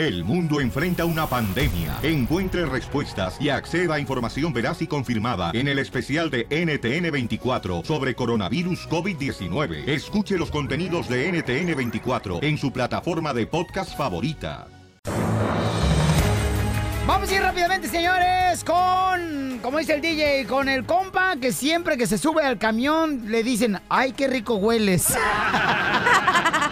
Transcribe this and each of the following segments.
El mundo enfrenta una pandemia. Encuentre respuestas y acceda a información veraz y confirmada en el especial de NTN24 sobre coronavirus COVID-19. Escuche los contenidos de NTN24 en su plataforma de podcast favorita. Vamos a ir rápidamente, señores, con, como dice el DJ, con el compa que siempre que se sube al camión le dicen, ay, qué rico hueles.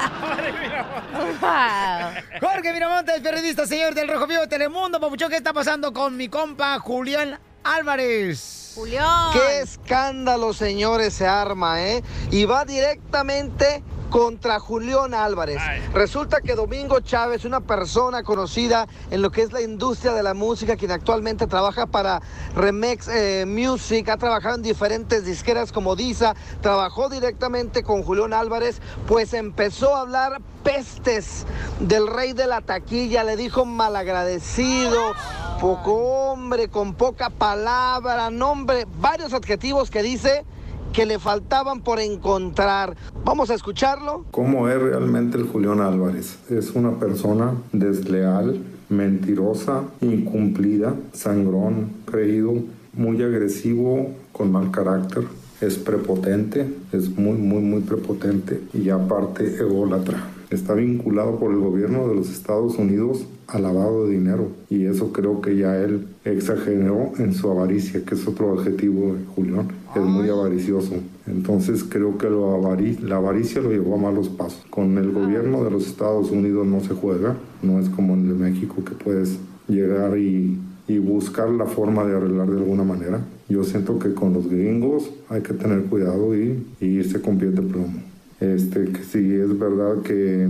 Jorge Miramontes, periodista, señor del Rojo Vivo de Telemundo. Papuchón, ¿qué está pasando con mi compa Julián Álvarez? Julián. Qué escándalo, señores, se arma, ¿eh? Y va directamente contra Julián Álvarez. Resulta que Domingo Chávez, una persona conocida en lo que es la industria de la música, quien actualmente trabaja para Remex eh, Music, ha trabajado en diferentes disqueras como Disa, trabajó directamente con Julián Álvarez, pues empezó a hablar pestes del rey de la taquilla, le dijo malagradecido, poco hombre, con poca palabra, nombre, varios adjetivos que dice que le faltaban por encontrar. Vamos a escucharlo. ¿Cómo es realmente el Julián Álvarez? Es una persona desleal, mentirosa, incumplida, sangrón, creído, muy agresivo, con mal carácter. Es prepotente, es muy, muy, muy prepotente y aparte ególatra. Está vinculado por el gobierno de los Estados Unidos al lavado de dinero y eso creo que ya él exageró en su avaricia, que es otro adjetivo de Julián, es muy avaricioso. Entonces creo que lo la avaricia lo llevó a malos pasos. Con el gobierno de los Estados Unidos no se juega, no es como en el México que puedes llegar y, y buscar la forma de arreglar de alguna manera. Yo siento que con los gringos hay que tener cuidado y, y irse con pies de plomo. Este, que si es verdad que,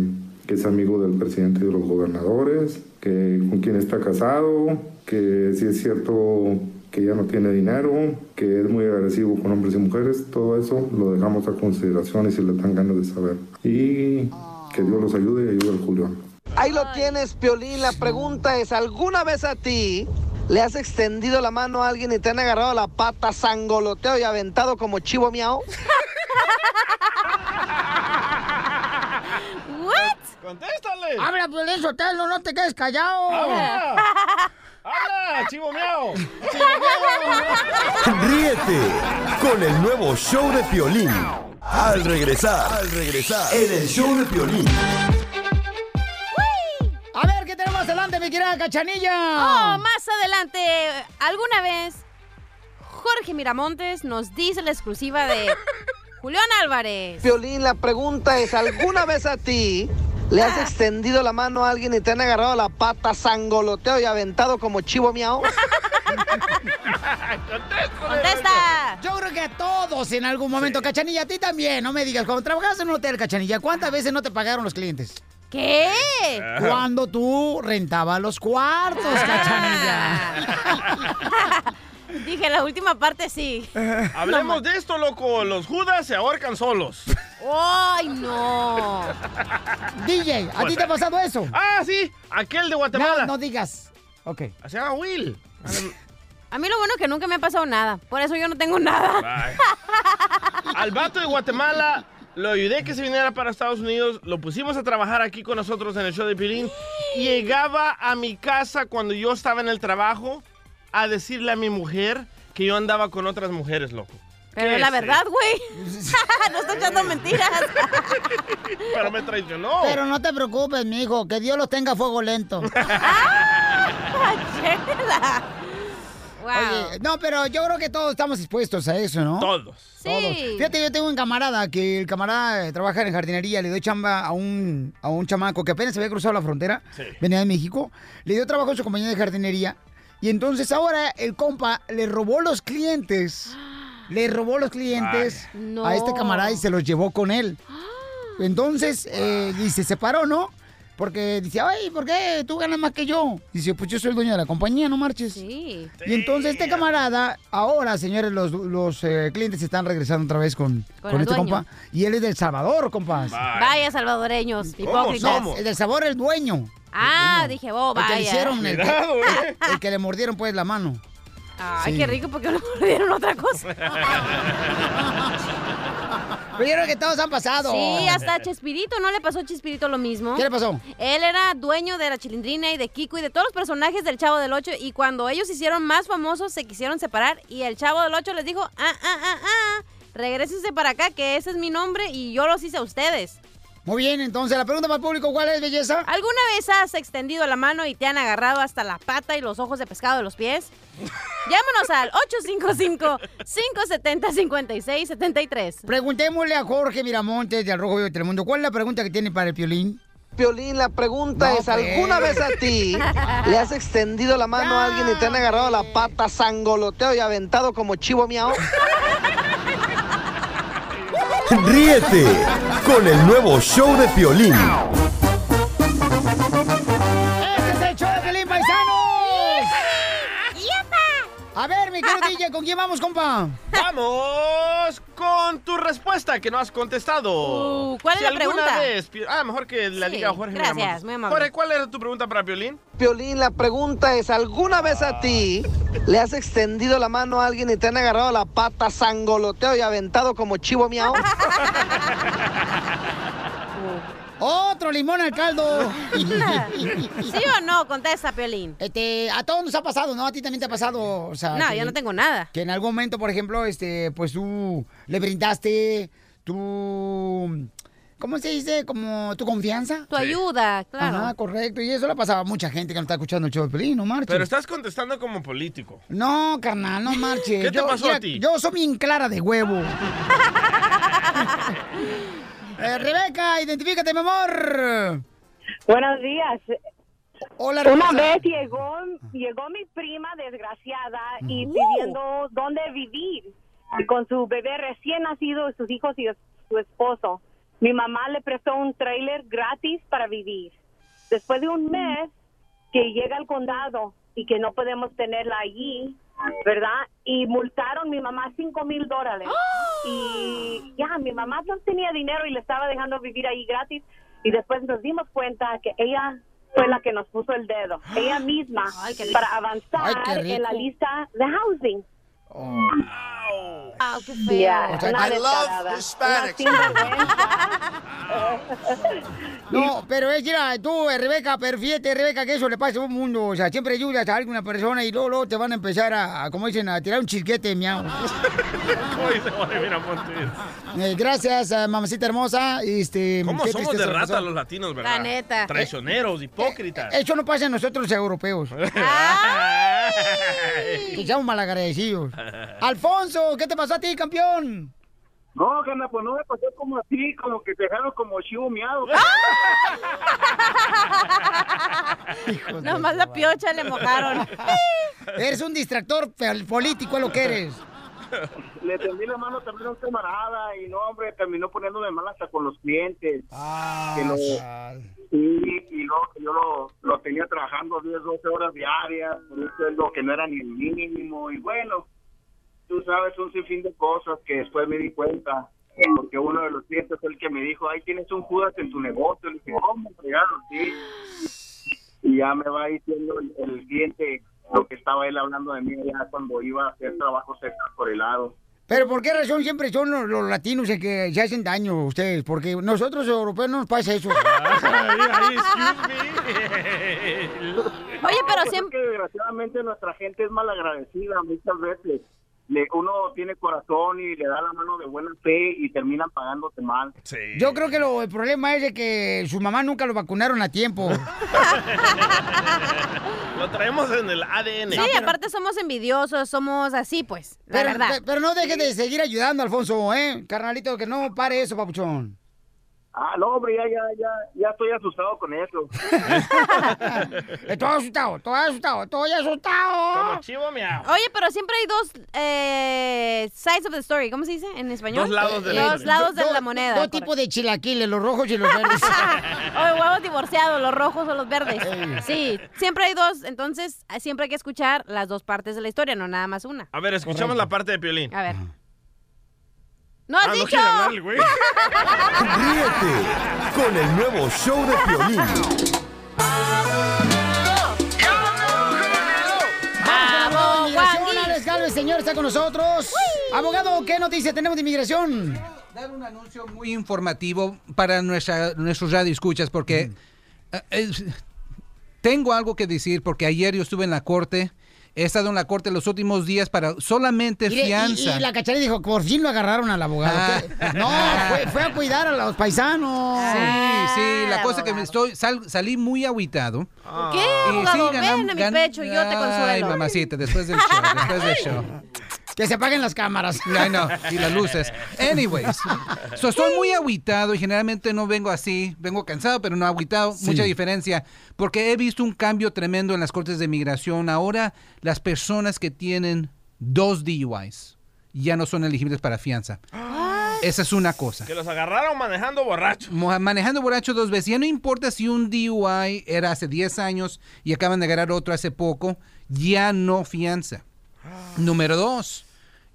que es amigo del presidente y de los gobernadores, que con quien está casado, que si es cierto que ya no tiene dinero, que es muy agresivo con hombres y mujeres, todo eso lo dejamos a consideración y si le dan ganas de saber. Y que Dios los ayude y ayude al Julián. Ahí lo tienes, Piolín. La pregunta es, ¿alguna vez a ti le has extendido la mano a alguien y te han agarrado la pata, sangoloteo y aventado como chivo miau? ¡Contéstale! Habla, Piolín Sotelo, no te quedes callado. ¡Habla! ¡Habla, chivo miau! Ríete con el nuevo show de Piolín. Al regresar, al regresar, en el show de Piolín. A ver, ¿qué tenemos adelante, mi querida Cachanilla? Oh, más adelante, alguna vez, Jorge Miramontes nos dice la exclusiva de Julián Álvarez. Piolín, la pregunta es, ¿alguna vez a ti le has extendido la mano a alguien y te han agarrado la pata, sangoloteo y aventado como chivo miau? ¡Contesta! Yo creo que a todos en algún momento, Cachanilla, a ti también, no me digas, cuando trabajabas en un hotel, Cachanilla, ¿cuántas veces no te pagaron los clientes? ¿Qué? Cuando tú rentabas los cuartos, Cachanilla. Dije, la última parte sí. Hablemos de esto, loco. Los judas se ahorcan solos. ¡Ay, no! DJ, ¿a ti te ha pasado eso? Ah, sí. Aquel de Guatemala. No, no digas. Ok. Se llama Will. A mí lo bueno es que nunca me ha pasado nada. Por eso yo no tengo nada. Al vato de Guatemala lo ayudé que se viniera para Estados Unidos, lo pusimos a trabajar aquí con nosotros en el show de Pirín. Llegaba a mi casa cuando yo estaba en el trabajo a decirle a mi mujer que yo andaba con otras mujeres, loco. Pero ¿Qué es la verdad, güey. no estoy echando mentiras. Pero me traicionó. Pero no te preocupes, mijo, que Dios los tenga a fuego lento. Chela. Wow. Oye, no, pero yo creo que todos estamos expuestos a eso, ¿no? Todos. Todos. Fíjate, yo tengo un camarada que el camarada eh, trabaja en jardinería, le doy chamba a un, a un chamaco que apenas se había cruzado la frontera, Sí. venía de México, le dio trabajo en su compañía de jardinería y entonces ahora el compa le robó los clientes, le robó los clientes Ay. No. a este camarada y se los llevó con él. Entonces, eh, y se separó, ¿no? Porque dice, ay, ¿por qué tú ganas más que yo? Dice, pues yo soy el dueño de la compañía, no marches. Sí. Y entonces este camarada, ahora, señores, los, los eh, clientes están regresando otra vez con, Con este dueño. compa. Y él es del Salvador, compas. Vaya salvadoreños, hipócritas. El del Salvador, el dueño. Ah, dije, oh, El que vaya. le hicieron, el, que, Cuidado, eh. el que le mordieron pues la mano. Ay, Sí. qué rico, porque no me dieron otra cosa. Pero yo creo que todos han pasado. Sí, hasta Chespirito, ¿no le pasó a Chespirito lo mismo? ¿Qué le pasó? Él era dueño de la Chilindrina y de Kiko y de todos los personajes del Chavo del Ocho y cuando ellos se hicieron más famosos se quisieron separar y el Chavo del Ocho les dijo, ah, ah, ah, ah, regrésense para acá que ese es mi nombre y yo los hice a ustedes. Muy bien, entonces la pregunta para el público, ¿cuál es, belleza? ¿Alguna vez has extendido la mano y te han agarrado hasta la pata y los ojos de pescado de los pies? Llámanos al 855-570-5673. Preguntémosle a Jorge Miramontes de Al Rojo Vivo de Telemundo, ¿cuál es la pregunta que tiene para el Piolín? Piolín, la pregunta No, es, ¿alguna pues. vez a ti le has extendido la mano a alguien y te han agarrado la pata, sangoloteo y aventado como chivo miau? Ríete con el nuevo show de Piolín. A ver, mi querido DJ, ¿con quién vamos, compa? Vamos con tu respuesta que no has contestado. Uh, ¿cuál es la pregunta? vez ah, mejor que la Sí, diga Jorge. gracias, muy amable. Jorge, ¿cuál era tu pregunta para Piolín? Piolín, la pregunta es, ¿alguna vez a ti le has extendido la mano a alguien y te han agarrado la pata, sangoloteo y aventado como chivo miau? Otro limón al caldo. ¿Sí o no? Contesta, Piolín. Este, a todos nos ha pasado, ¿no? A ti también te ha pasado, o sea... No, que- yo no tengo nada. Que en algún momento, por ejemplo, este, pues tú le brindaste tu... ¿Cómo se dice? Como tu confianza. Tu ayuda, claro. Ajá, correcto. Y eso le pasaba a mucha gente que no está escuchando el show de Pelín, no marches. Pero estás contestando como político. No, carnal, no marches. ¿Qué te Yo- pasó a ti? Yo soy bien clara de huevo. Eh, Rebeca, identifícate, mi amor. Buenos días. Hola, Una vez llegó, llegó mi prima desgraciada y pidiendo dónde vivir y con su bebé recién nacido, sus hijos y su esposo. Mi mamá le prestó un trailer gratis para vivir. Después de un mes que llega al condado y que no podemos tenerla allí, ¿verdad? Y multaron mi mamá cinco mil dólares. Y ya, mi mamá no tenía dinero y le estaba dejando vivir ahí gratis. Y después nos dimos cuenta que ella fue la que nos puso el dedo, ella misma, para avanzar Ay, en la lista de housing. Ah, qué feo. Ya, O sea, I una sinvergüenza. No, pero es, mira, tú, eh, Rebeca, pero fíjate, Rebeca, que eso le pasa a un mundo. O sea, siempre ayudas a alguna persona y luego, luego te van a empezar a, a, como dicen, a tirar un chisquete, miau. Eh, gracias, eh, mamacita hermosa. Este, ¿Cómo somos de rata pasó. los latinos, verdad? La neta. Traicioneros, hipócritas. Eso no pasa en nosotros los europeos. seamos malagradecidos. Alfonso, ¿qué te pasó a ti, campeón? No, Gana, pues no me pasó como así, como que te dejaron como chivo miado. De Nomás la piocha le mojaron. Eres un distractor político, es lo que eres. Le tendí la mano también a un camarada y no, hombre, terminó poniéndome mal hasta con los clientes. Ah, Que lo-. Y, y yo lo, lo tenía trabajando 10, 12 horas diarias, por sueldo que no era ni el mínimo. Y bueno, sabes, un sinfín de cosas que después me di cuenta. Porque uno de los clientes fue el que me dijo, ahí tienes un Judas en tu negocio. Le dije, ¿cómo? Fregado, sí. Y ya me va diciendo el, el cliente lo que estaba él hablando de mí ya cuando iba a hacer trabajos extras por el lado. Pero ¿por qué razón siempre son los, los latinos el que se hacen daño a ustedes? Porque nosotros los europeos no nos pasa eso. Ay, ay. Oye, pero Pues siempre... es que desgraciadamente nuestra gente es mal agradecida muchas veces. Le, uno tiene corazón y le da la mano de buena fe y terminan pagándote mal. Sí. Yo creo que lo, el problema es de que su mamá nunca lo vacunaron a tiempo. Lo traemos en el ADN. Sí, aparte somos envidiosos, somos así, pues, la Pero, verdad. pe- pero no dejes de seguir ayudando, Alfonso, ¿eh? Carnalito, que no pare eso, papuchón. Ah, no, hombre, ya, ya, ya, ya estoy asustado con eso. Estoy asustado, estoy asustado, estoy asustado. Como chivo miau. Oye, pero siempre hay dos eh, sides of the story. ¿Cómo se dice en español? Dos lados de la Dos lados de Do- la moneda. Dos tipos de chilaquiles, los rojos y los verdes. O huevos divorciados, los rojos o los verdes. Sí, siempre hay dos, entonces siempre hay que escuchar las dos partes de la historia, no nada más una. A ver, escuchamos la parte de Piolín. A ver. ¡No has Ah, no dicho! hablar el güey. Ríete con el nuevo show de Piolín. ¡Vamos, señor, está con nosotros. Abogado, ¿qué noticia tenemos de inmigración? dar un anuncio muy informativo para nuestra, nuestros radioescuchas porque eh, eh, tengo algo que decir porque ayer yo estuve en la corte. He estado en la corte los últimos días para solamente Y, y- fianza. y la cacharilla dijo, por fin lo agarraron al abogado. Ah. No, fue, fue a cuidar a los paisanos. Sí, sí, Ah, la cosa que me estoy sal- salí muy agüitado. ¿Qué, Y abogado? ganam- Ven a mi gan- pecho, yo te Ay, consuelo. mamacita, después del show, después del show. Que se apaguen las cámaras. No, y las luces. Anyways, so estoy muy agüitado y generalmente no vengo así. Vengo cansado, pero no agüitado. Sí. Mucha diferencia. Porque he visto un cambio tremendo en las cortes de migración. Ahora, las personas que tienen dos DUIs ya no son elegibles para fianza. Esa es una cosa. Que los agarraron manejando borrachos. Mo- Manejando borracho dos veces. Ya no importa si un DUI era hace 10 años y acaban de agarrar otro hace poco, ya no fianza. Número dos,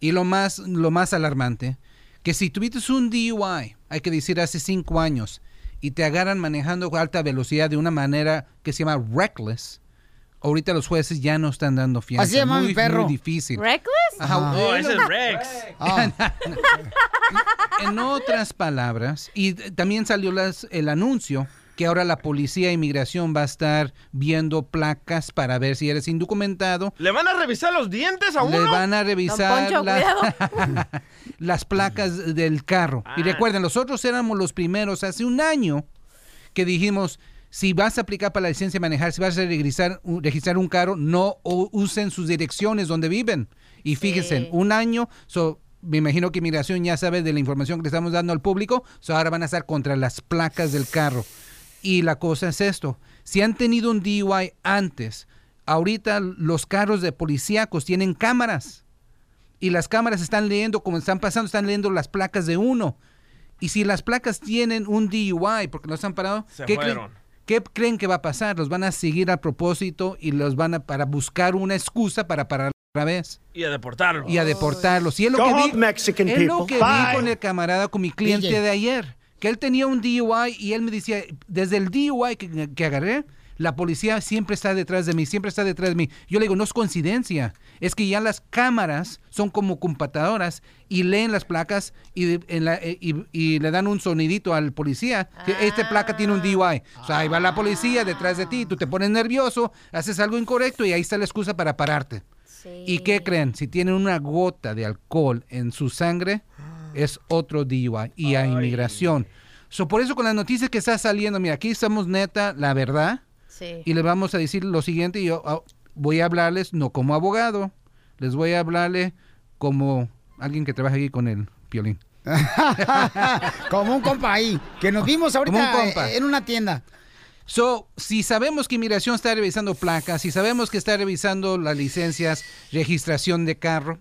y lo más, lo más alarmante, que si tuviste un DUI, hay que decir hace 5 años, y te agarran manejando a alta velocidad de una manera que se llama reckless, ahorita los jueces ya no están dando fianza. Así llama muy, mi perro. Muy difícil. ¿Reckless? Ajá, No, Oh, ese es Rex. En otras palabras, y también salió las- el anuncio que ahora la policía de inmigración va a estar viendo placas para ver si eres indocumentado. ¿Le van a revisar los dientes a Le uno? van a revisar Poncho, la- las placas del carro. Y Ah. recuerden, nosotros éramos los primeros hace un año que dijimos, si vas a aplicar para la licencia de manejar, si vas a registrar, un- registrar un carro, no usen sus direcciones donde viven. Y fíjense, un año, so, me imagino que Migración ya sabe de la información que le estamos dando al público, so ahora van a estar contra las placas del carro. Y la cosa es esto, si han tenido un DUI antes, ahorita los carros de policíacos tienen cámaras y las cámaras están leyendo, como están pasando, están leyendo las placas de uno. Y si las placas tienen un DUI porque los han parado, Se ¿qué creen, fueron. qué creen que va a pasar? Los van a seguir a propósito y los van a para buscar una excusa para parar otra vez Y a deportarlo. y a deportarlos. Y es lo Go que home, vi, Mexican es lo people. que vi Bye. con el camarada, con mi cliente DJ. de ayer, que él tenía un DUI y él me decía, desde el DUI que, que agarré, la policía siempre está detrás de mí, siempre está detrás de mí. Yo le digo, no es coincidencia, es que ya las cámaras son como computadoras y leen las placas y, de- en la- eh, y- y le dan un sonidito al policía. que Esta placa tiene un DUI. O sea, ahí va la policía detrás de ti, tú te pones nervioso, haces algo incorrecto y ahí está la excusa para pararte. ¿Y qué creen? Si tienen una gota de alcohol en su sangre, es otro DUI y a inmigración. So, por eso con las noticias que está saliendo, mira, aquí estamos neta, la verdad, Sí. y les vamos a decir lo siguiente, y yo ah, voy a hablarles no como abogado, les voy a hablarle como alguien que trabaja aquí con el violín. Como un compa ahí, que nos vimos ahorita Como un compa. eh, en una tienda. So, si sabemos que inmigración está revisando placas, si sabemos que está revisando las licencias, registración de carro,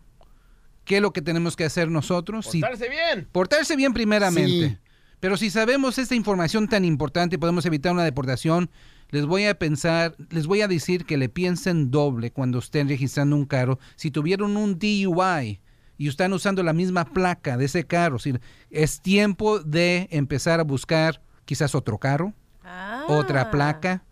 ¿qué es lo que tenemos que hacer nosotros? Si- Portarse bien. Portarse bien primeramente. Sí. Pero si sabemos esta información tan importante y podemos evitar una deportación, les voy a pensar, les voy a decir que le piensen doble cuando estén registrando un carro. Si tuvieron un DUI y están usando la misma placa de ese carro, si es tiempo de empezar a buscar quizás otro carro, Ah. otra placa.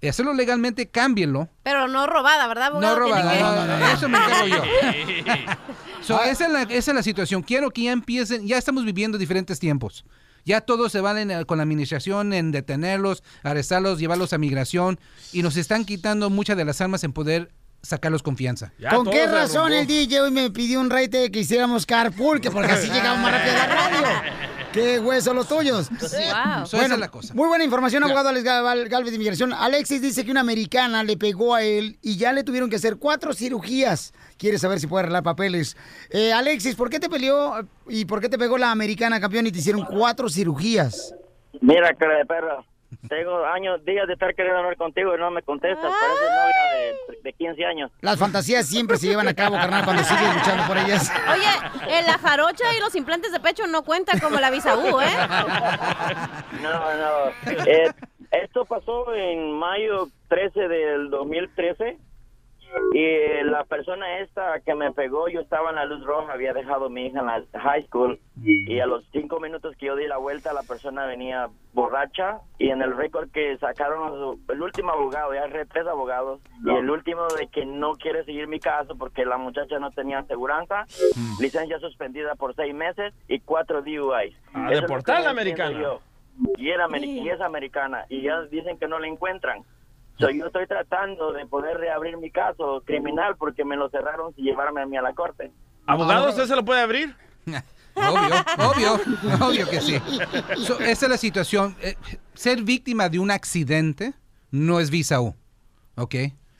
Y hacerlo legalmente, cámbienlo. Pero no robada, ¿verdad, No abogado? Tiene robada, que- no, no, no, eso me encargo yo. So, esa, es la, esa es la situación. Quiero que ya empiecen, ya estamos viviendo diferentes tiempos. Ya todos se van en- con la administración en detenerlos, arrestarlos, llevarlos a migración y nos están quitando muchas de las armas en poder sacarlos confianza. ¿Con qué razón el DJ hoy me pidió un rate que hiciéramos carpool? Que porque así llegamos más rápido a la radio. ¡Qué hueso los tuyos! Wow. So, esa es la cosa. Muy buena información, abogado Alex Gal- Galvez de Inmigración. Alexis dice que una americana le pegó a él y ya le tuvieron que hacer cuatro cirugías. Quiere saber si puede arreglar papeles. Eh, Alexis, ¿por qué te peleó y por qué te pegó la americana campeón y te hicieron cuatro cirugías? Mira, cara de perro. Tengo años, días de estar queriendo hablar contigo y no me contestas. Parece novia de, de 15 años. Las fantasías siempre se llevan a cabo, carnal, cuando sigues luchando por ellas. Oye, eh, la jarocha y los implantes de pecho no cuentan como la bisaú, ¿eh? No, no. Eh, esto pasó en mayo 13 del 2013. Y la persona esta que me pegó, yo estaba en la luz roja, había dejado a mi hija en la high school. Y a los cinco minutos que yo di la vuelta, la persona venía borracha. Y en el récord que sacaron el último abogado, ya hay tres abogados, y el último de que no quiere seguir mi caso porque la muchacha no tenía aseguranza, licencia suspendida por seis meses y cuatro DUIs. A lo deportar la americana. Y, era, y es americana. Y ya dicen que no la encuentran. So, yo estoy tratando de poder reabrir mi caso criminal porque me lo cerraron sin llevarme a mí a la corte. ¿Abogado usted se lo puede abrir? Obvio, obvio, obvio que sí. So, esa es la situación. Eh, ser víctima de un accidente no es visa U, ¿ok?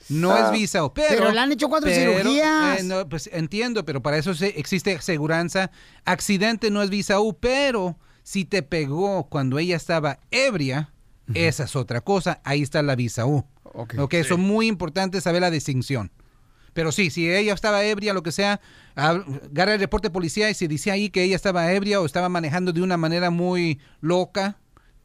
No Ah, es visa U, pero... pero le han hecho cuatro cirugías. eh, no, pues entiendo, pero para eso se- existe aseguranza. Accidente no es visa U, pero si te pegó cuando ella estaba ebria, esa es otra cosa. Ahí está la visa U. Ok, eso es muy importante saber la distinción. Pero sí, si ella estaba ebria, lo que sea, agarra el reporte de policía y si dice ahí que ella estaba ebria o estaba manejando de una manera muy loca,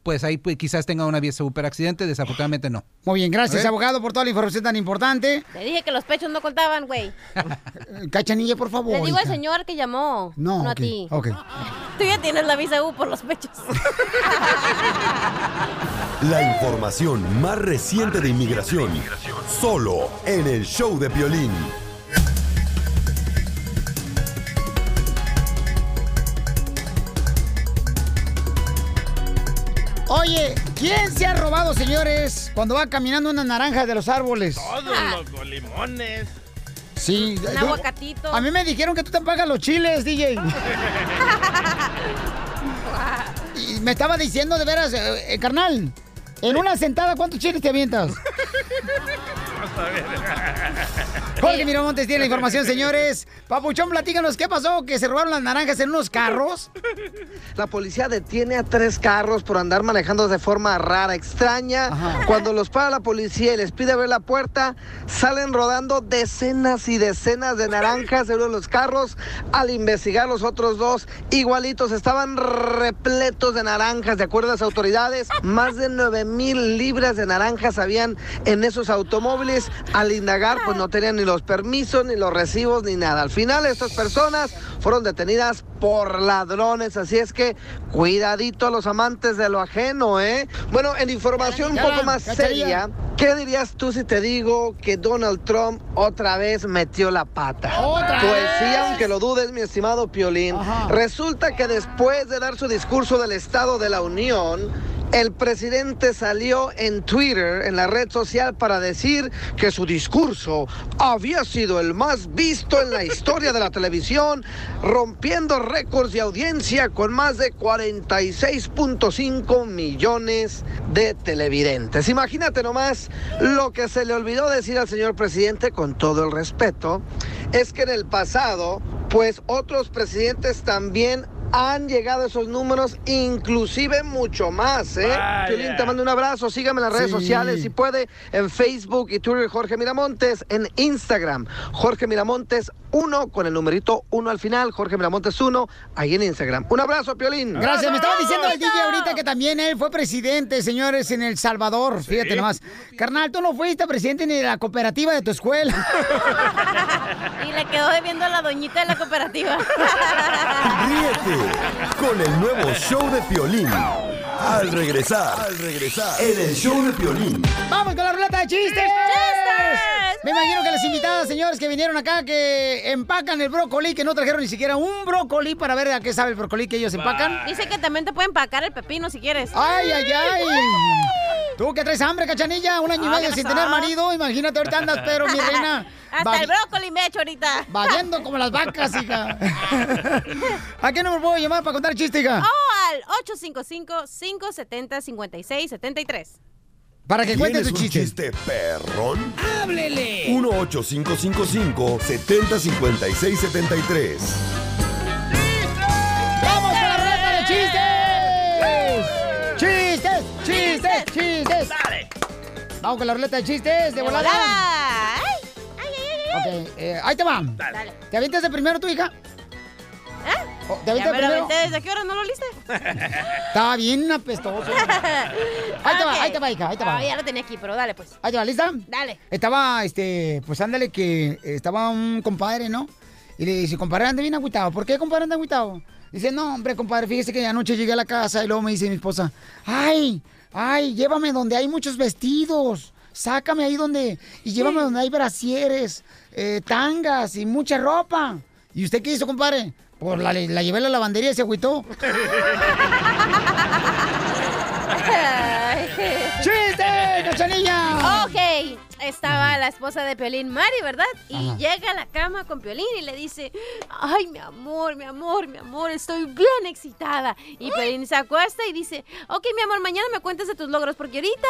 pues ahí pues, quizás tenga una vía super accidente, desafortunadamente no. Muy bien, gracias, abogado, por toda la información tan importante. Le dije que los pechos no contaban, güey. Cachanilla, por favor. Le digo al señor que llamó, No, no, a ti. ok. Tú ya tienes la visa U por los pechos. La información más reciente de inmigración. Solo en el show de violín. Oye, ¿quién se ha robado, señores, cuando va caminando una naranja de los árboles? Todos, loco, limones. Sí. Un aguacatito. A mí me dijeron que tú te pagas los chiles, DJ. y me estaba diciendo de veras, eh, eh, carnal, en una sentada, ¿cuántos chiles te avientas? Jorge Miramontes tiene la información, señores. Papuchón, platícanos, ¿qué pasó? ¿Que se robaron las naranjas en unos carros? La policía detiene a tres carros por andar manejando de forma rara, extraña. Cuando los para la policía y les pide abrir la puerta, salen rodando decenas y decenas de naranjas en uno de los carros. Al investigar los otros dos, igualitos, estaban repletos de naranjas, de acuerdo a las autoridades. Más de 9 mil libras de naranjas habían en esos automóviles. Al indagar, pues no tenían ni los permisos, ni los recibos, ni nada. Al final, estas personas fueron detenidas por ladrones, así es que cuidadito a los amantes de lo ajeno, ¿eh? Bueno, en información un poco más seria, ¿qué dirías tú si te digo que Donald Trump otra vez metió la pata? ¿Otra Pues sí, aunque lo dudes, mi estimado Piolín, resulta que después de dar su discurso del Estado de la Unión, el presidente salió en Twitter, en la red social, para decir que su discurso había sido el más visto en la historia de la televisión, rompiendo récords de audiencia con más de 46.5 millones de televidentes. Imagínate nomás lo que se le olvidó decir al señor presidente, con todo el respeto, es que en el pasado, pues otros presidentes también han llegado esos números, inclusive mucho más, ¿eh? Piolín, te mando un abrazo, sígame en las redes Sí. sociales si puede, en Facebook y Twitter Jorge Miramontes, en Instagram Jorge Miramontes 1 con el numerito 1 al final, Jorge Miramontes 1, ahí en Instagram. Un abrazo, Piolín. Gracias, me estaba diciendo el DJ ahorita que también él fue presidente, señores, en El Salvador. Fíjate nomás. Carnal, tú no fuiste presidente ni de la cooperativa de tu escuela. Y le quedó debiendo a la doñita de la cooperativa. Ríete con el nuevo show de Piolín. Al regresar, al regresar, en el show de Piolín. ¡Vamos con la ruleta de chistes! Me imagino que las invitadas, señores, que vinieron acá, que empacan el brócoli, que no trajeron ni siquiera un brócoli para ver a qué sabe el brócoli que ellos empacan. Dice que también te pueden empacar el pepino si quieres. ¡Ay, ay, ay! Tú que traes hambre, cachanilla, un año y Ah, medio ¿qué sin tener marido, imagínate ahorita andas, pero mi reina. Hasta el brócoli me he hecho ahorita. Vagueando como las vacas, hija. ¿A qué número puedo llamar para contar chiste, hija? Oh, al 855-570-5673. Para que cuentes ¿Tienes tu un chiste. chiste perrón? ¡Háblele! 1-855-570-5673. ¡Vamos con la ruleta de chistes! ¡Chistes! ¡Chistes! ¡Chistes! Dale. Vamos con la ruleta de chistes, de volada. volada! ¡Ay! ¡Ay, ay, ay! Ok, eh, ahí te va. Dale. ¿Te avientas de primero tu hija? Oh, ¿te Ya aventaste me lo primero? aventé. ¿Desde qué hora no lo liste? Estaba bien apestoso. Ahí te va, ahí te va, hija, ahí te va. Ah, ya lo tenía aquí, pero dale, pues. Ahí te va, ¿lista? Dale. Estaba, este, pues ándale que estaba un compadre, ¿no? Y le dice, compadre, anda bien agüitado. ¿Por qué, compadre, anda agüitado? Dice, no, hombre, compadre, fíjese que anoche llegué a la casa y luego me dice mi esposa, ay, ay, llévame donde hay muchos vestidos. Sácame ahí donde, y llévame donde hay brasieres, eh, tangas y mucha ropa. ¿Y usted qué hizo, compadre? Pues la, la llevé a la lavandería y se agüitó. ¡Chiste, cachanilla! Ok, estaba la esposa de Piolín, Mari, ¿verdad? Y Ajá. llega a la cama con Piolín y le dice, ay, mi amor, mi amor, mi amor, estoy bien excitada. Y Piolín se acuesta y dice, ok, mi amor, mañana me cuentas de tus logros, porque ahorita...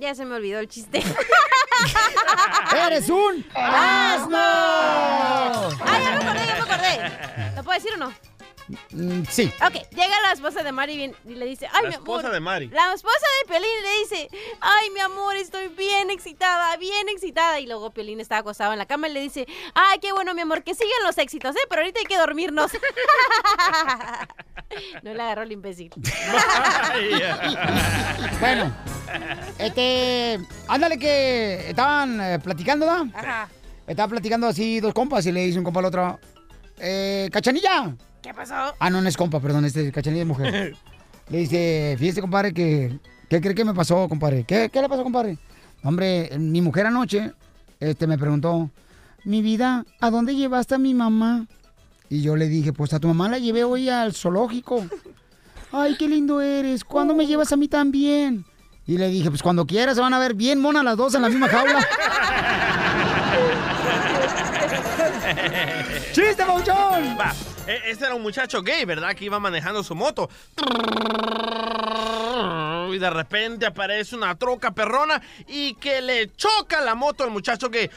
Ya se me olvidó el chiste. ¡Eres un asno! ¡Ah, ya me acordé, ya me acordé! ¿Lo puedo decir o no? Mm, sí. Ok, llega la esposa de Mari y le dice, ay, La mi amor. esposa de Mari. La esposa de Piolín le dice, ay, mi amor, estoy bien excitada, bien excitada. Y luego Piolín está acostado en la cama y le dice, ay, qué bueno, mi amor, que sigan los éxitos, ¿eh? Pero ahorita hay que dormirnos. no le agarró el imbécil. Bueno, este, ándale que estaban eh, platicando, ¿no? Ajá. Estaban platicando así dos compas y le dice un compa al otro, eh, cachanilla. ¿Qué pasó? Ah, no, no es compa, perdón, este cachanilla es mujer. Le dice, fíjese, compadre, que, ¿qué cree que me pasó, compadre? ¿Qué, qué le pasó, compadre? Hombre, mi mujer anoche, este, me preguntó, mi vida, ¿a dónde llevaste a mi mamá? Y yo le dije, pues a tu mamá la llevé hoy al zoológico. Ay, qué lindo eres. ¿Cuándo me llevas a mí también? Y le dije, pues cuando quieras, se van a ver bien monas las dos en la misma jaula. ¡Chiste! Va, e- este era un muchacho gay, ¿verdad? Que iba manejando su moto. Y de repente aparece una troca perrona y que le choca la moto al muchacho gay.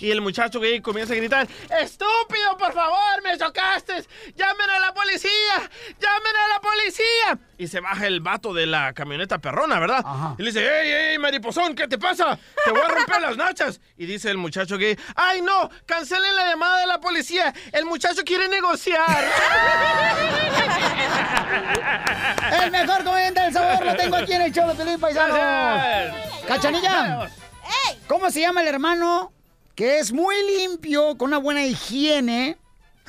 Y el muchacho gay comienza a gritar, ¡Estúpido, por favor, me chocaste! ¡Llamen a la policía! ¡Llamen a la policía! Y se baja el vato de la camioneta perrona, ¿verdad? Y le dice, ¡Ey, ey, mariposón, ¿qué te pasa? Te voy a romper las nachas. Y dice el muchacho gay, ¡Ay, no! ¡Cancelen la llamada de la policía! ¡El muchacho quiere negociar! El mejor comediante del sabor lo tengo aquí en el show de Pelín Paisano. Gracias. Cachanilla, ¿cómo se llama el hermano que es muy limpio, con una buena higiene?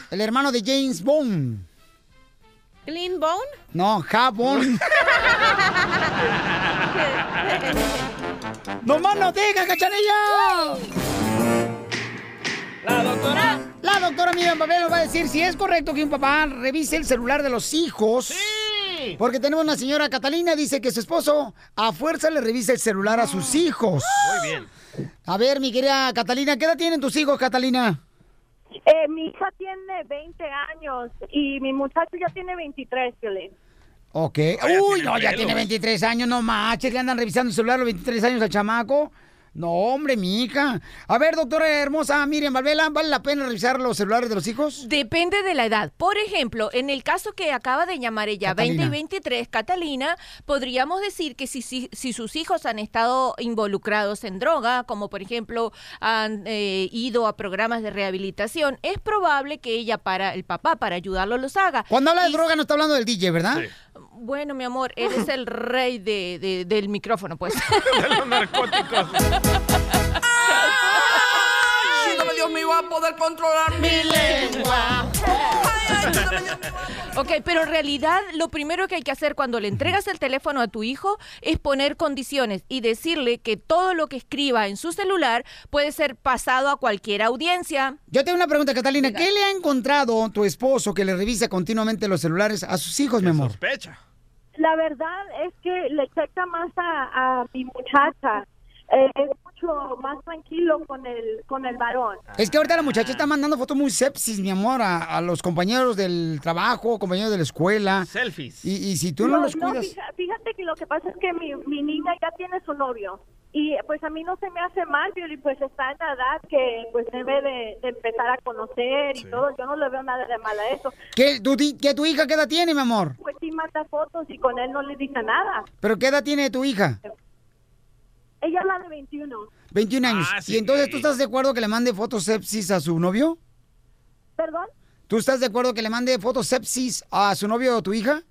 El hermano de James Bond. ¿Clean Bone? No, jabón. ¡No más no digas, cachanilla! La doctora. La doctora Miriam Babel nos va a decir si es correcto que un papá revise el celular de los hijos. ¡Sí! Porque tenemos una señora Catalina, dice que su esposo a fuerza le revisa el celular a sus hijos. Muy bien. A ver, mi querida Catalina, ¿qué edad tienen tus hijos, Catalina? Eh, mi hija tiene 20 años y mi muchacho ya tiene 23, Piolín. Ok. Uy, no, ya pelos. tiene 23 años, no manches, le andan revisando el celular a los 23 años al chamaco. No, hombre, mi hija. A ver, doctora hermosa Miriam Valvela, ¿vale la pena revisar los celulares de los hijos? Depende de la edad. Por ejemplo, en el caso que acaba de llamar ella, Catalina. 20 y 23, Catalina, podríamos decir que si, si, si sus hijos han estado involucrados en droga, como por ejemplo han eh, ido a programas de rehabilitación, es probable que ella para el papá, para ayudarlo, los haga. Cuando habla de droga no está hablando del DJ, ¿verdad? Sí. Bueno, mi amor, eres el rey de, de- del micrófono, pues. De los narcóticos. Ayúdame, Dios mío, a poder controlar mi lengua. Ok, pero en realidad lo primero que hay que hacer cuando le entregas el teléfono a tu hijo es poner condiciones y decirle que todo lo que escriba en su celular puede ser pasado a cualquier audiencia. Yo tengo una pregunta, Catalina. ¿Qué le ha encontrado tu esposo que le revisa continuamente los celulares a sus hijos, mi amor? Sospecha. La verdad es que le checa más a, a mi muchacha. Eh, es mucho más tranquilo con el con el varón. Es que ahorita la muchacha está mandando fotos muy sepsis, mi amor, a, a los compañeros del trabajo, compañeros de la escuela. Selfies. Y, y si tú no, los cuidas... fíjate que lo que pasa es que mi, mi niña ya tiene su novio. Y pues a mí no se me hace mal, Pioli, pues está en la edad que pues debe de, de empezar a conocer y todo. Yo no le veo nada de mal a eso. ¿Qué, tu, ti- que tu hija qué edad tiene, mi amor? Pues sí manda fotos y con él no le dice nada. ¿Pero qué edad tiene tu hija? Ella es la de 21. 21 años. Ah, sí. ¿Y entonces tú estás de acuerdo que le mande fotos sepsis a su novio? ¿Perdón? ¿Tú estás de acuerdo que le mande fotos sepsis a su novio o tu hija?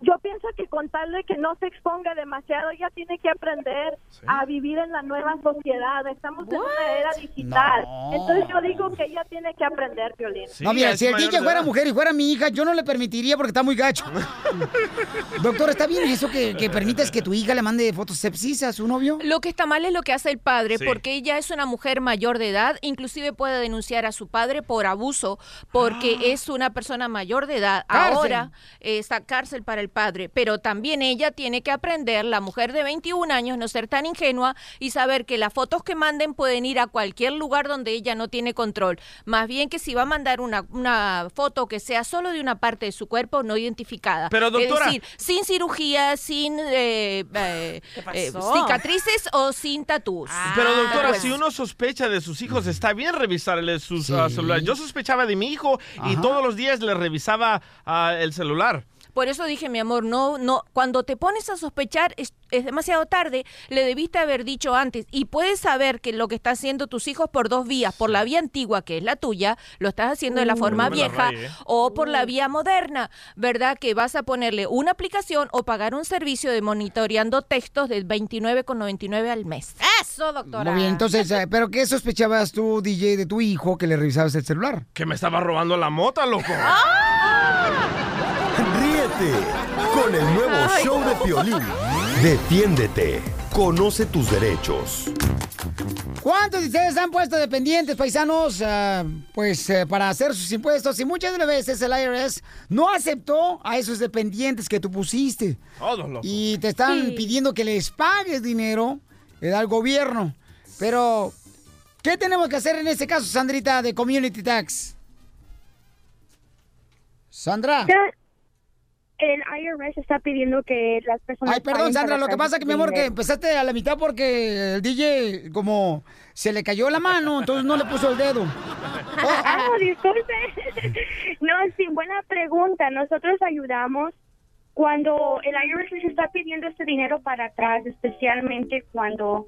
Yo pienso que con tal de que no se exponga demasiado, ella tiene que aprender a vivir en la nueva sociedad. Estamos en una era digital. No. Entonces yo digo que ella tiene que aprender, Violín. no, mira, si el DJ fuera mujer y fuera mi hija, yo no le permitiría porque está muy gacho. Doctor, ¿está bien eso que, que permites que tu hija le mande fotos sepsis a su novio? Lo que está mal es lo que hace el padre, Sí. porque ella es una mujer mayor de edad, inclusive puede denunciar a su padre por abuso, porque es una persona mayor de edad. Cárcel. Ahora eh, está cárcel para el padre, pero también ella tiene que aprender, la mujer de 21 años, no ser tan ingenua y saber que las fotos que manden pueden ir a cualquier lugar donde ella no tiene control. Más bien que si va a mandar una, una foto que sea solo de una parte de su cuerpo no identificada. Pero, doctora- Es decir, sin cirugía, sin eh, eh, eh, cicatrices o sin tatús. Pero doctora, Pues, si uno sospecha de sus hijos, está bien revisarle sus ah, celulares. Yo sospechaba de mi hijo y todos los días le revisaba ah, el celular. Por eso dije, mi amor, no, no, cuando te pones a sospechar es, es demasiado tarde, le debiste haber dicho antes. Y puedes saber que lo que están haciendo tus hijos por dos vías, por la vía antigua, que es la tuya, lo estás haciendo de la Uh, forma no me la vieja, raye, ¿eh? o por la vía moderna, ¿verdad? Que vas a ponerle una aplicación o pagar un servicio de monitoreando textos de 29,99 al mes. Eso, doctora. Muy bien, entonces, eh, ¿pero qué sospechabas tú, DJ, de tu hijo que le revisabas el celular? Que me estaba robando la mota, loco. Con el nuevo Ay, show de no. Piolín. Defiéndete. Conoce tus derechos. ¿Cuántos de ustedes han puesto dependientes, paisanos, ah, pues eh, para hacer sus impuestos? Y muchas de las veces el IRS no aceptó a esos dependientes que tú pusiste. Todos locos. Y te están Sí. pidiendo que les pagues dinero eh, al gobierno. Pero, ¿qué tenemos que hacer en este caso, Sandrita, de Community Tax? Sandra. El IRS está pidiendo que las personas. Ay, perdón, Sandra, lo que pasa que, mi amor, que empezaste a la mitad porque el DJ, como se le cayó la mano, entonces no le puso el dedo. Ah, disculpe. No, sí, buena pregunta. Nosotros ayudamos cuando el IRS les está pidiendo este dinero para atrás, especialmente cuando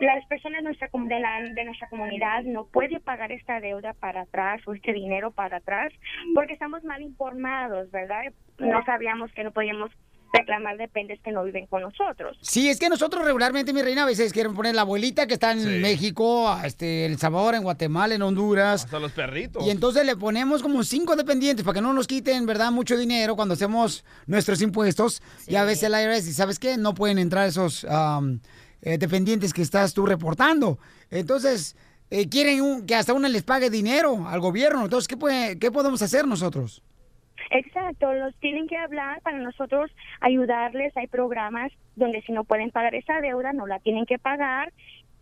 las personas de nuestra, com- de, la- de nuestra comunidad no pueden pagar esta deuda para atrás o este dinero para atrás porque estamos mal informados, ¿verdad? No sabíamos que no podíamos reclamar dependes que no viven con nosotros. Sí, es que nosotros regularmente, mi reina, a veces quieren poner la abuelita que está en México, a, este, El Salvador, en Guatemala, en Honduras. Hasta los perritos. Y entonces le ponemos como cinco dependientes para que no nos quiten, ¿verdad? Mucho dinero cuando hacemos nuestros impuestos. Y a veces el IRS, ¿y sabes qué? No pueden entrar esos am, eh, dependientes que estás tú reportando. Entonces, eh, quieren un- que hasta uno les pague dinero al gobierno. Entonces, ¿qué, puede- qué podemos hacer nosotros? Exacto, los tienen que hablar para nosotros ayudarles. Hay programas donde si no pueden pagar esa deuda, no la tienen que pagar.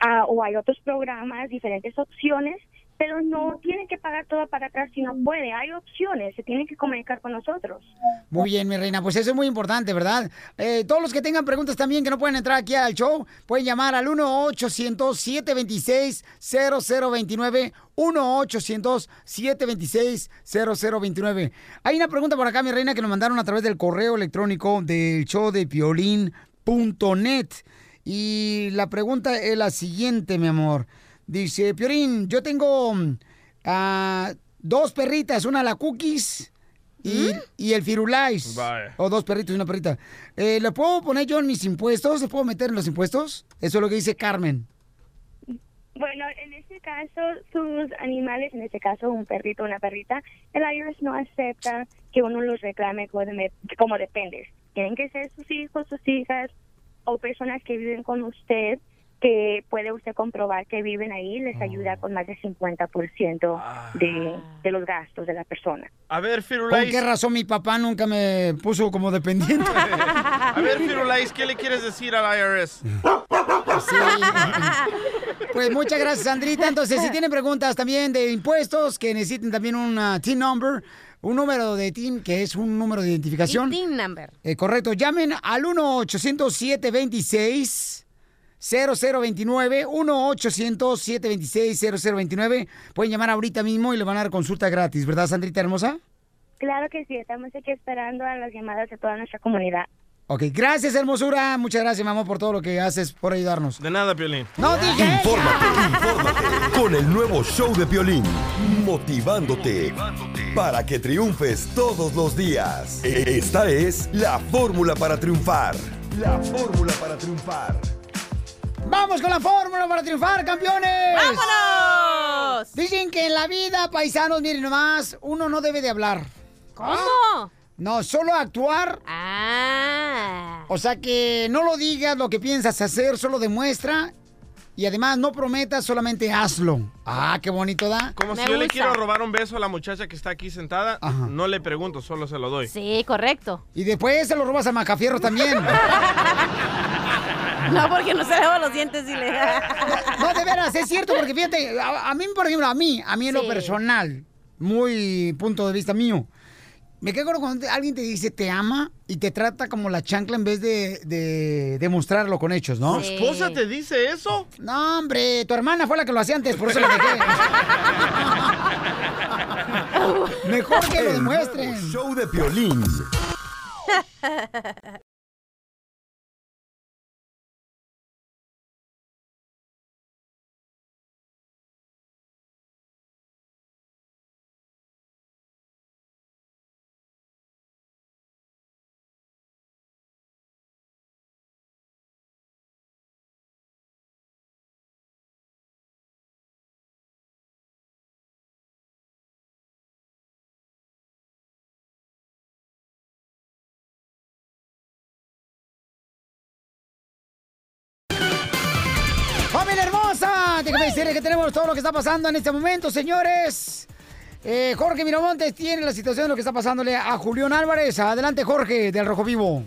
ah, o hay otros programas, diferentes opciones, pero no tienen que pagar todo para atrás si no puede. Hay opciones, se tienen que comunicar con nosotros. Muy bien, mi reina, pues eso es muy importante, ¿verdad? Eh, todos los que tengan preguntas también que no pueden entrar aquí al show, pueden llamar al 1-800-726-0029, 1-800-726-0029. Hay una pregunta por acá, mi reina, que nos mandaron a través del correo electrónico del show de piolín.net. Y la pregunta es la siguiente, mi amor. Dice, Piolín, yo tengo mm, ah, dos perritas, una la Cookies y, y el Firulais. O dos perritos y una perrita. Eh, ¿Le puedo poner yo en mis impuestos? ¿Le puedo meter en los impuestos? Eso es lo que dice Carmen. Bueno, en este caso, sus animales, en este caso un perrito o una perrita, el IRS no acepta que uno los reclame como dependes. Tienen que ser sus hijos, sus hijas o personas que viven con usted que puede usted comprobar que viven ahí, les ayuda con más del 50% de, de los gastos de la persona. A ver, ¿Por Firulais. qué razón mi papá nunca me puso como dependiente? A ver, Firulais, ¿qué le quieres decir al IRS? Pues muchas gracias, Sandrita. Entonces, si tienen preguntas también de impuestos, que necesiten también un uh, TIN number, un número de TIN, que es un número de identificación. Y TIN number. Eh, correcto, llamen al 1-800-726. 0029 1-800-726-0029 Pueden llamar ahorita mismo y le van a dar consulta gratis, ¿verdad, Sandrita hermosa? Claro que sí, estamos aquí esperando a las llamadas de toda nuestra comunidad. Ok, gracias, hermosura. Muchas gracias, mi amor, por todo lo que haces por ayudarnos. De nada, Piolín. No dije. Infórmate, infórmate con el nuevo show de Piolín. Motivándote para que triunfes todos los días. E- Esta es la fórmula para triunfar. La fórmula para triunfar. Vamos con la fórmula para triunfar, campeones. ¡Vámonos! Dicen que en la vida, paisanos, miren nomás, uno no debe de hablar. ¿Cómo? No, solo actuar. Ah. O sea que no lo digas lo que piensas hacer, solo demuestra. Y además no prometas, solamente hazlo. Ah, qué bonito da. Como si yo le quiero robar un beso a la muchacha que está aquí sentada, no le pregunto, solo se lo doy. Sí, correcto. Y después se lo robas a Macafierro también. No, porque no se lava los dientes y le... No, de veras, es cierto, porque fíjate, a, a mí, por ejemplo, a mí, a mí en lo personal, muy punto de vista mío, me quedo cuando alguien te dice te ama y te trata como la chancla en vez de, de demostrarlo con hechos, ¿no? ¿Tu esposa te dice eso? No, hombre, tu hermana fue la que lo hacía antes, por eso lo dejé. Mejor que lo demuestren. Show de Piolín. Déjame decirles que tenemos todo lo que está pasando en este momento, señores. Eh, Jorge Miramontes tiene la situación de lo que está pasándole a Julián Álvarez. Adelante, Jorge, del Rojo Vivo.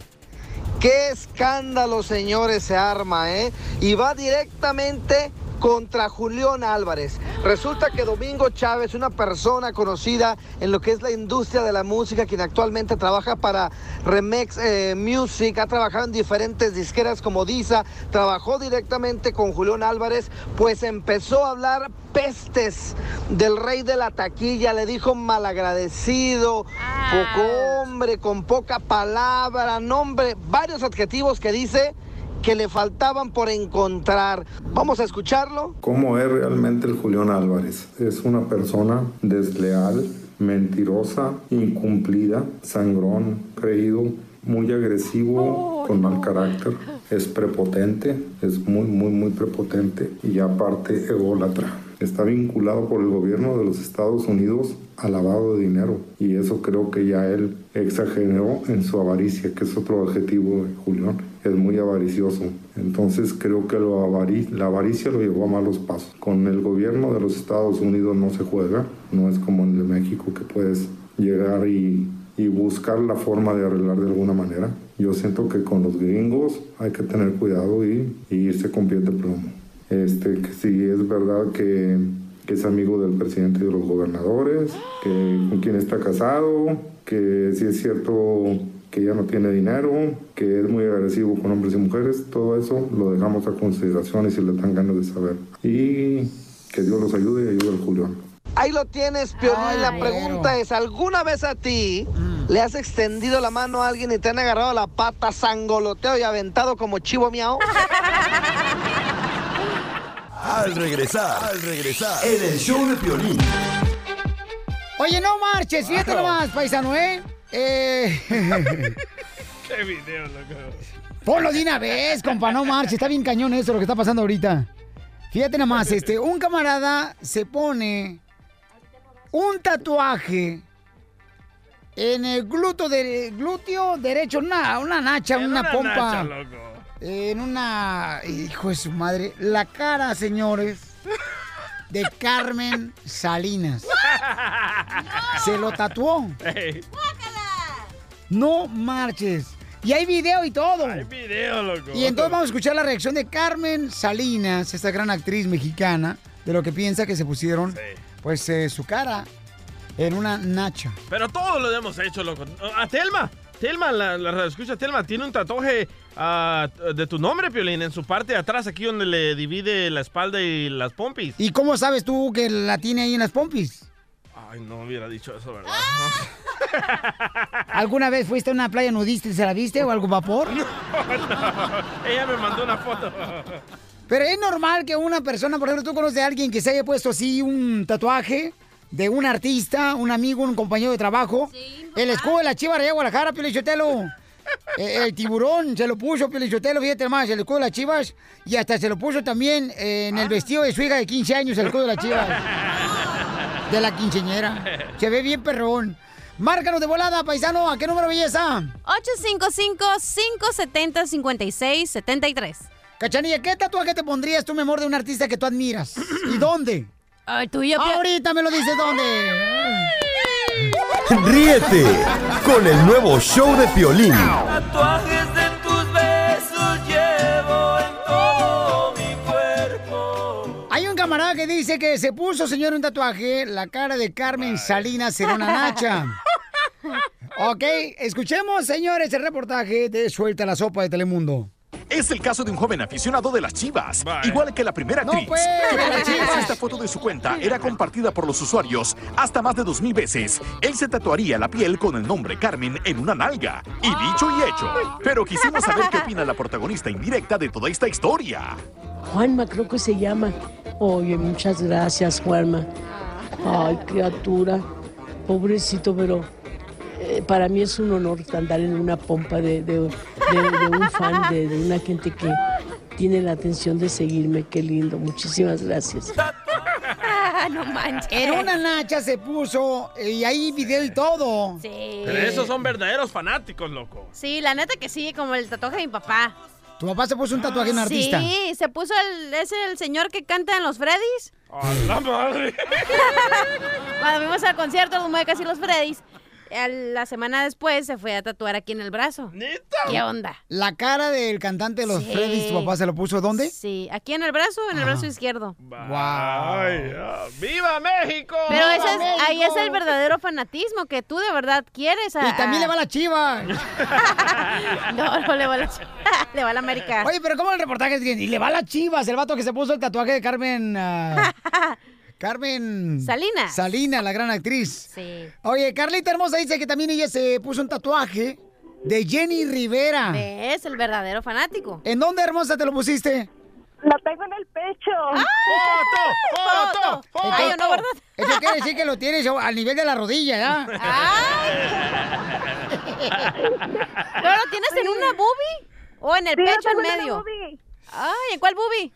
Qué escándalo, señores, se arma, ¿eh? Y va directamente contra Julián Álvarez. Resulta que Domingo Chávez, una persona conocida en lo que es la industria de la música, quien actualmente trabaja para Remex eh, Music, ha trabajado en diferentes disqueras como Disa, trabajó directamente con Julián Álvarez, pues empezó a hablar pestes del rey de la taquilla, le dijo malagradecido, poco hombre, con poca palabra, nombre, varios adjetivos que dice que le faltaban por encontrar. Vamos a escucharlo. ¿Cómo es realmente el Julián Álvarez? Es una persona desleal, mentirosa, incumplida, sangrón, creído, muy agresivo, con mal carácter. Es prepotente, es muy, muy, muy prepotente y aparte ególatra. Está vinculado por el gobierno de los Estados Unidos al lavado de dinero y eso creo que ya él exageró en su avaricia, que es otro adjetivo de Julián. Es muy avaricioso. Entonces creo que lo avari- la avaricia lo llevó a malos pasos. Con el gobierno de los Estados Unidos no se juega, no es como en el México que puedes llegar y, y buscar la forma de arreglar de alguna manera. Yo siento que con los gringos hay que tener cuidado y, y irse con pies de plomo. Este, que es verdad que, que es amigo del presidente y de los gobernadores, que con quien está casado, que si es cierto que ya no tiene dinero, que es muy agresivo con hombres y mujeres, todo eso lo dejamos a consideración y si le dan ganas de saber. Y que Dios los ayude y ayude al Julián. Ahí lo tienes, Piolín. La pregunta es, ¿alguna vez a ti le has extendido la mano a alguien y te han agarrado la pata, sangoloteo y aventado como chivo miau? Al regresar, al regresar, en el show de Piolín. Oye, no marches, fíjate nomás, paisano, ¿eh? Eh, Qué video, loco. Ponlo de una vez, compa, no marches. Está bien cañón eso, lo que está pasando ahorita. Fíjate nomás, este, un camarada se pone un tatuaje en el glúteo, de, glúteo derecho, una, una nacha, una, una pompa. nacha, loco. En una. Hijo de su madre. La cara, señores, de Carmen Salinas. Se lo tatuó. No marches. Y hay video y todo. hay video, loco. Y entonces vamos a escuchar la reacción de Carmen Salinas, esta gran actriz mexicana, de lo que piensa que se pusieron, pues, eh, su cara en una nacha. Pero todo lo hemos hecho, loco. A Telma. Telma, la, la escucha Telma, tiene un tatuaje ah, de tu nombre, Piolín, en su parte de atrás, aquí donde le divide la espalda y las pompis. ¿Y cómo sabes tú que la tiene ahí en las pompis? Ay, no hubiera dicho eso, ¿verdad? ¿Alguna vez fuiste a una playa nudista y se la viste o algún vapor? Ella me mandó una foto. Pero es normal que una persona, por ejemplo, tú conoces a alguien que se haya puesto así un tatuaje de un artista, un amigo, un compañero de trabajo. el escudo de la chiva de Guadalajara, Pelichotelo. Eh, el tiburón se lo puso Pelichotelo, fíjate más, el escudo de las chivas. Y hasta se lo puso también eh, en el vestido de su hija de 15 años, el escudo de las chivas. De la quinceñera. Se ve bien perrón. Márcanos de volada, paisano. ¿A qué número belleza? 855-570-5673. Cachanilla, ¿qué tatuaje te pondrías tú, mi amor, de un artista que tú admiras? ¿Y dónde? Ay, tú ya... Ahorita me lo dices dónde. Ríete con el nuevo show de Piolín. Tatuajes de tus besos llevo en todo mi cuerpo. Hay un camarada que dice que se puso, señor, un tatuaje, la cara de Carmen Salinas Serona Nacha. Ok, escuchemos, señores, el reportaje de Suelta la Sopa de Telemundo. Es el caso de un joven aficionado de las chivas, igual que la primera No, actriz. pues, por Chivas. esta foto de su cuenta era compartida por los usuarios hasta más de dos mil veces. Él se tatuaría la piel con el nombre Carmen en una nalga. Y dicho y hecho. Pero quisimos saber qué opina la protagonista indirecta de toda esta historia. Juanma creo que se llama. Oye, muchas gracias, Juanma. Ay, criatura. Pobrecito, pero eh, para mí es un honor andar en una pompa de, de- de- de un fan, de, de una gente que tiene la atención de seguirme. Qué lindo. Muchísimas gracias. no manches. En una nacha se puso eh, y hay video y todo. Sí. Pero esos son verdaderos fanáticos, loco. Sí, la neta que sí, como el tatuaje de mi papá. ¿Tu papá se puso un tatuaje en un artista? Sí, se puso el, es el señor que canta en los Freddys. ¡A la madre! Cuando fuimos al concierto de los Muecas y los Freddys, la semana después se fue a tatuar aquí en el brazo. ¿Qué onda? La cara del cantante de los Sí. Freddys, ¿tu papá se lo puso dónde? Sí, aquí en el brazo, en el brazo izquierdo. Ay, ah, ¡Viva México! Pero ¡Viva ese es, ahí es el verdadero fanatismo que tú de verdad quieres. A, Y también le va la chiva. No, no le va la chiva. le va la América. Oye, pero ¿cómo el reportaje es bien? Y le va la chivas, el vato que se puso el tatuaje de Carmen. ah, Carmen. Salinas. Salina, la gran actriz. Sí. Oye, Carlita Hermosa dice que también ella se puso un tatuaje de Jenny Rivera. Es el verdadero fanático. ¿En dónde, Hermosa, te lo pusiste? Lo tengo en el pecho. ¡Foto! ¡Foto! Ay, no, ¿verdad? Eso quiere decir que lo tienes al nivel de la rodilla, ¿ya? ¿Pero lo tienes en una boobie? ¿O en el pecho en en la medio? boobie. Ay, ¿en cuál boobie?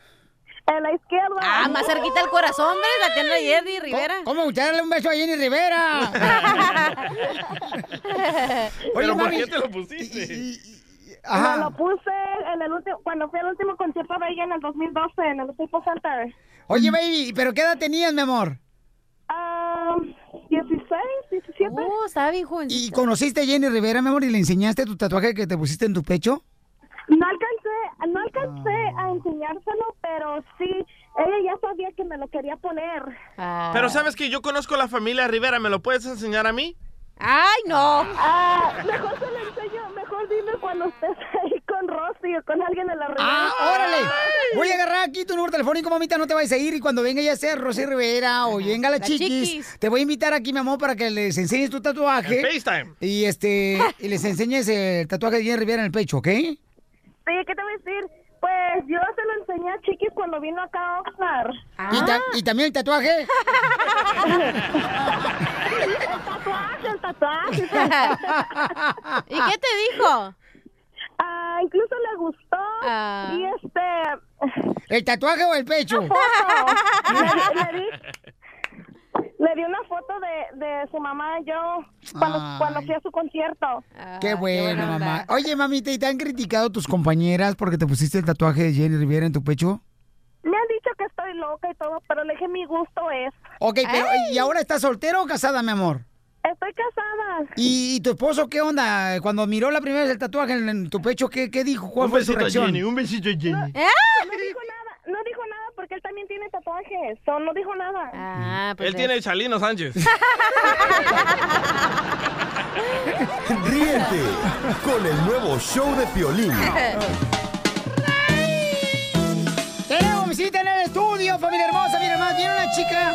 En la izquierda. Ah, más cerquita al corazón, ¿ves? La tiene Jenny Rivera. ¿Cómo darle un beso a Jenny Rivera? ¿Pero por mami, qué te lo pusiste? Ajá. Me lo puse en el último, cuando fui al último concierto de ella en el 2012 en el Staples Center. Oye, baby, ¿pero qué edad tenías, mi amor? Ah, 16, 17. Uh, estaba bien joven. ¿Y conociste a Jenny Rivera, mi amor, y le enseñaste tu tatuaje que te pusiste en tu pecho? No alcancé, no alcancé a enseñárselo, pero sí, ella ya sabía que me lo quería poner. Pero sabes que yo conozco a la familia Rivera, ¿me lo puedes enseñar a mí? ¡Ay, no! Ah, mejor se lo enseño, mejor dime cuando estés ahí con Rosy o con alguien en la Rivera. ¡Ah, órale! Voy a agarrar aquí tu número telefónico, mamita, no te vayas a ir. Y cuando venga ya sea Rosy Rivera o venga la, La chiquis, Chiquis. te voy a invitar aquí, mi amor, para que les enseñes tu tatuaje. En FaceTime. Y este, y les enseñes el tatuaje de Jenny Rivera en el pecho, ¿ok? Sí, ¿qué te voy a decir? Pues yo se lo enseñé a Chiquis cuando vino acá a Oxnard. ¿Y, ta- y también el tatuaje? el tatuaje, el tatuaje. ¿Y qué te dijo? Ah, incluso le gustó. Ah. Y este... ¿El tatuaje o el pecho? Le, le di, le di una foto de, de su mamá y yo cuando, Ay. cuando fui a su concierto. Qué bueno, mamá. Oye, mamita, ¿y te han criticado tus compañeras porque te pusiste el tatuaje de Jenny Rivera en tu pecho? Me han dicho que estoy loca y todo, pero le dije mi gusto es. Ok, pero ¿y ahora estás soltera o casada, mi amor? Estoy casada. ¿Y, y tu esposo qué onda? Cuando miró la primera vez el tatuaje en, en tu pecho, ¿qué, qué dijo? ¿Cuál Un fue su besito a reacción? Jenny, un besito a Jenny. No nada, no dijo también tiene tatuajes. So, no dijo nada. Ah, pues Él tiene el Chalino Sánchez. Ríete con el nuevo show de Piolín. Visita en el estudio, familia hermosa. Mira más, viene una chica.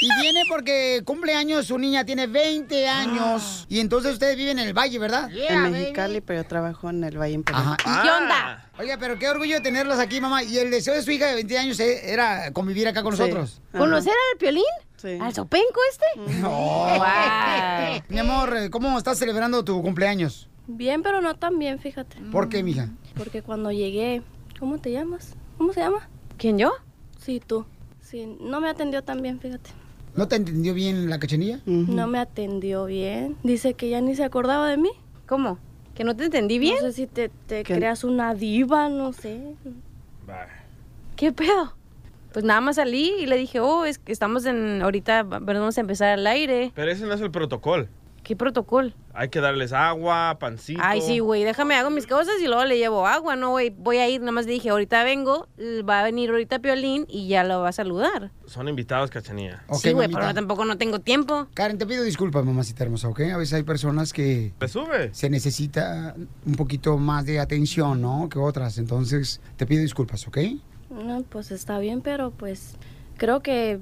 Y viene porque cumpleaños su niña, tiene 20 años. Y entonces ustedes viven en el Valle, ¿verdad? en Mexicali, pero yo trabajo en el Valle Imperial. Ajá. ¿Y qué onda? Oiga, pero qué orgullo de tenerlas aquí, mamá. Y el deseo de su hija de 20 años eh, era convivir acá con Sí. nosotros. ¿Conocer al Piolín? Sí. ¿Al sopenco este? No. Wow. Mi amor, ¿cómo estás celebrando tu cumpleaños? Bien, pero no tan bien, fíjate. ¿Por qué, mija? Porque cuando llegué, ¿cómo te llamas? ¿Cómo se llama? ¿Quién, yo? Sí, tú. Sí, no me atendió tan bien, fíjate. ¿No te entendió bien la cachanilla? No me atendió bien. Dice que ya ni se acordaba de mí. ¿Cómo? ¿Que no te entendí bien? No sé si te, creas una diva, no sé. ¿Qué pedo? Pues nada más salí y le dije, oh, es que estamos en, ahorita, vamos a empezar al aire. Pero ese no es el protocolo. ¿Qué protocolo? Hay que darles agua, pancito. Ay, sí, güey, déjame, hago mis cosas y luego le llevo agua, ¿no, güey? Voy a ir, nada más le dije, ahorita vengo, va a venir ahorita Piolín y ya lo va a saludar. Son invitados, cachanilla. sí, güey, pero tampoco no tengo tiempo. Karen, te pido disculpas, mamacita hermosa, ¿ok? A veces hay personas que... ¿Le sube? Se necesita un poquito más de atención, ¿no? Que otras. Entonces, te pido disculpas, ¿ok? No, pues está bien, pero pues creo que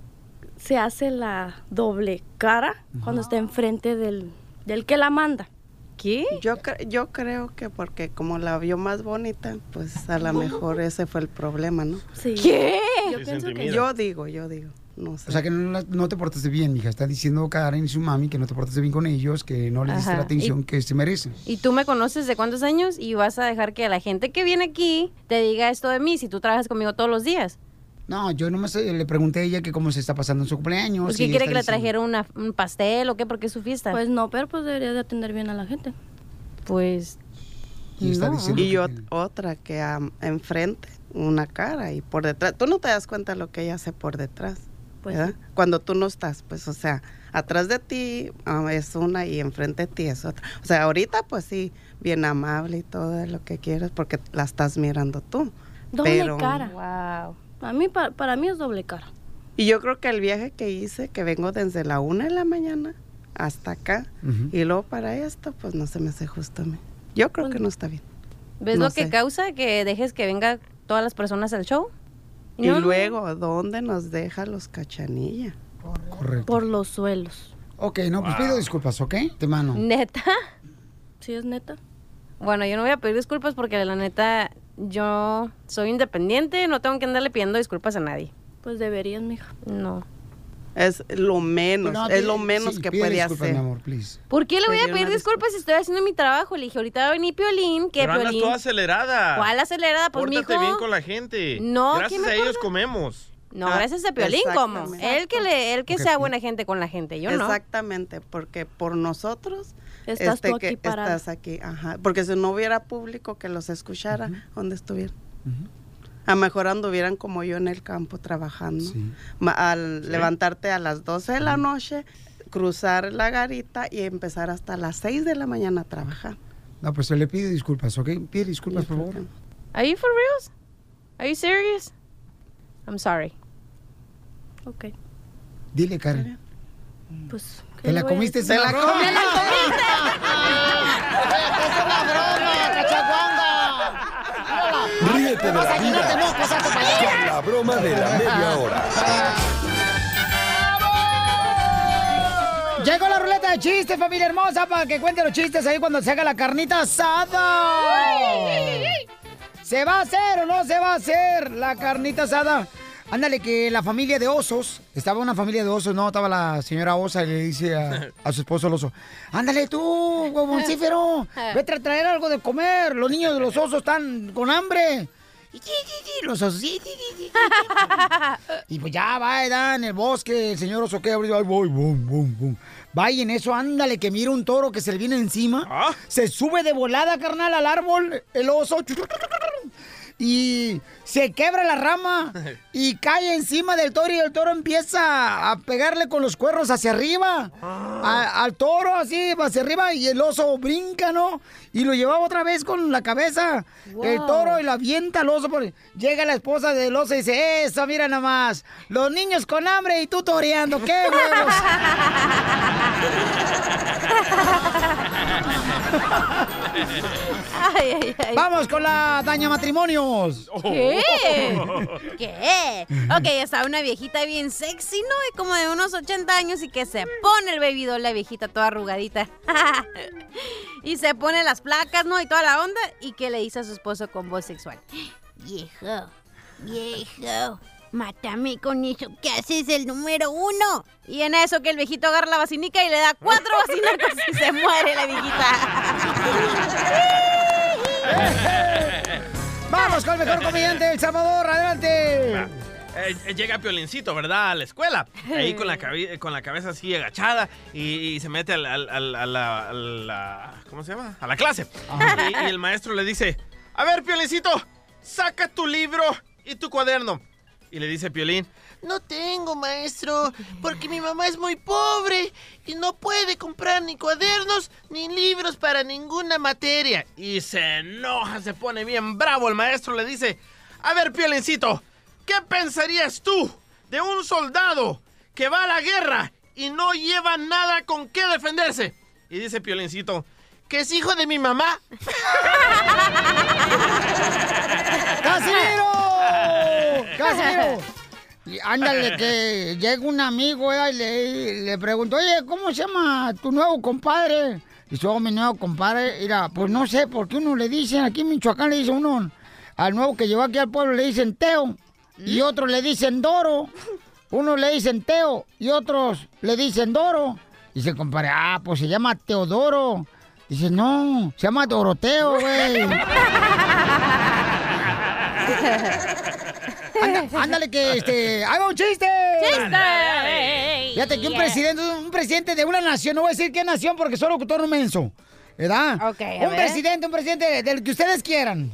se hace la doble cara cuando está enfrente del, del que la manda. ¿Qué? Yo, cre- yo creo que porque como la vio más bonita, pues a lo mejor ese fue el problema, ¿no? Sí. ¿Qué? Yo pienso que Yo digo, yo digo. No sé. O sea, que no, te portaste bien, mija. Está diciendo Karen y su mami que no te portaste bien con ellos, que no les diste la atención Y- que se merecen. Y tú me conoces de cuántos años y vas a dejar que la gente que viene aquí te diga esto de mí si tú trabajas conmigo todos los días. No, yo nomás eh, le pregunté a ella que cómo se está pasando en su cumpleaños. Pues y que quiere que le diciendo- trajera una- un pastel o qué, porque es su fiesta. Pues no, pero pues debería de atender bien a la gente. Pues Y está No. diciendo Y que ot- otra que am, enfrente, una cara y por detrás. Tú no te das cuenta lo que ella hace por detrás. Pues ¿verdad? Cuando tú no estás, pues, o sea, atrás de ti ah, es una y enfrente de ti es otra. O sea, ahorita, pues sí, bien amable y todo lo que quieras porque la estás mirando tú. Doble pero, cara. Wow. A mí, pa- para mí es doble cara. Y yo creo que el viaje que hice, que vengo desde la una de la mañana hasta acá, y luego para esto, pues no se me hace justo a mí. Yo creo que no está bien. ¿Ves No lo que sé. causa que dejes que venga todas las personas al show? Y No, no. luego, ¿dónde nos deja los cachanilla? Correcto. Por los suelos. Ok, no, pues pido disculpas, ¿ok? Te mano. ¿Neta? Sí, es neta. Bueno, yo no voy a pedir disculpas porque la neta, yo soy independiente, no tengo que andarle pidiendo disculpas a nadie. Pues deberías, mija. No. Es lo menos, No, es lo menos sí, que puede disculpas, hacer. mi amor, please. ¿Por qué le voy a Pedir disculpas si estoy haciendo mi trabajo? Le dije, ahorita va a venir Piolín, que Pero andas Piolín... toda acelerada. ¿Cuál acelerada? Pues, Pórtate mijo. bien con la gente. No, ¿quién Gracias a ellos comemos. No, Ah, gracias a Piolín, como. Él que, le, él que sea buena gente con la gente, yo no. Exactamente, porque por nosotros Estás este, tú aquí que parada. estás aquí, ajá, porque si no hubiera público que los escuchara, ¿dónde estuvieran? A mejor anduvieran como yo en el campo trabajando. Ma- Al Sí. levantarte a las 12 de la noche, cruzar la garita y empezar hasta las 6 de la mañana a trabajar. No, pues se le pide disculpas, ¿ok? Pide disculpas, por favor. Are you for reals? Are you serious? I'm sorry. Ok. Dile, Karen. Pues. ¿Qué ¿Te la comiste sin la broma? ¡Me la ¡Es una broma, cachaguanga! Ríete de la vida con la broma de la media hora. Llegó la ruleta de chistes, familia hermosa, para que cuente los chistes ahí cuando se haga la carnita asada. ¿Se va a hacer o no se va a hacer la carnita asada? Ándale, que la familia de osos, estaba una familia de osos, no, estaba la señora osa y le dice a, a su esposo el oso, ándale tú, huevoncífero, vete a traer algo de comer, los niños de los osos están con hambre. Los osos, y, pues ya va, da en el bosque, el señor oso que abrió, voy, bum, bum, bum. Va y en eso, ándale, que mira un toro que se le viene encima, se sube de volada, carnal, al árbol, el oso, y se quebra la rama y cae encima del toro y el toro empieza a pegarle con los cuernos hacia arriba a- al toro así hacia arriba y el oso brinca, ¿no? Y lo llevaba otra vez con la cabeza el toro y lo avienta al oso. por- Llega la esposa del oso y dice, eso, mira nada más, los niños con hambre y tú toreando, qué huevos. Ay, ay, ay. Vamos con la daña matrimonios. ¿Qué? ¿Qué? Ok, estaba una viejita bien sexy, ¿no? Y como de unos 80 años y que se pone el baby doll, la viejita toda arrugadita. y se pone las placas, ¿no? Y toda la onda. Y que le dice a su esposo con voz sexual. Viejo, viejo, mátame con eso que haces el número uno. Y en eso que el viejito agarra la vacinica y le da cuatro vacinacos y se muere la viejita. Vamos con el mejor comediante del Salvador, adelante. Eh, eh, llega Piolincito, ¿verdad? A la escuela. Ahí con la, cabe- con la cabeza así agachada y, y se mete al- al- al- a, la, a la- ¿Cómo se llama? A la clase. Y, y el maestro le dice: A ver, Piolincito, saca tu libro y tu cuaderno. Y le dice Piolín: No tengo, maestro, porque mi mamá es muy pobre y no puede comprar ni cuadernos ni libros para ninguna materia. Y se enoja, se pone bien bravo. El maestro le dice: A ver, Piolincito, ¿qué pensarías tú de un soldado que va a la guerra y no lleva nada con qué defenderse? Y dice Piolincito: ¿Que es hijo de mi mamá? ¡Casimiro! Y ándale, que llega un amigo ¿eh? y le, le preguntó, oye, ¿cómo se llama tu nuevo compadre? Dice, oh, mi nuevo compadre, mira, pues no sé, por qué uno le dicen, aquí en Michoacán le dice uno, al nuevo que llegó aquí al pueblo le dicen Teo, y otros le dicen Doro, unos le dicen Teo, y otros le dicen Doro. Dice el compadre, ah, pues se llama Teodoro. Dice, no, se llama Doroteo, güey. Anda- ándale que este. ¡Haga un chiste! ¡Chiste! Fíjate que un presidente, un presidente de una nación, no voy a decir qué nación porque solo locutor menso. ¿Verdad? a un ver. presidente, un presidente del que ustedes quieran.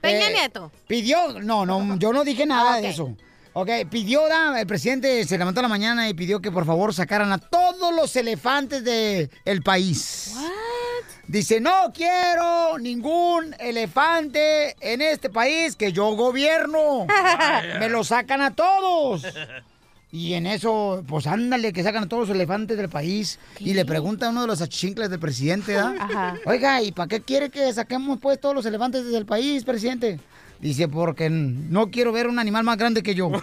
Peña Eh, Nieto. Pidió, no, no, yo no dije nada de eso. Ok, pidió, el presidente se levantó a la mañana y pidió que por favor sacaran a todos los elefantes del el país. Dice, no quiero ningún elefante en este país que yo gobierno. Me lo sacan a todos. Y en eso, pues ándale, que sacan a todos los elefantes del país. Y le pregunta a uno de los achichincles del presidente, ¿da? Ajá. Oiga, ¿y para qué quiere que saquemos pues todos los elefantes del país, presidente? Dice, porque no quiero ver un animal más grande que yo.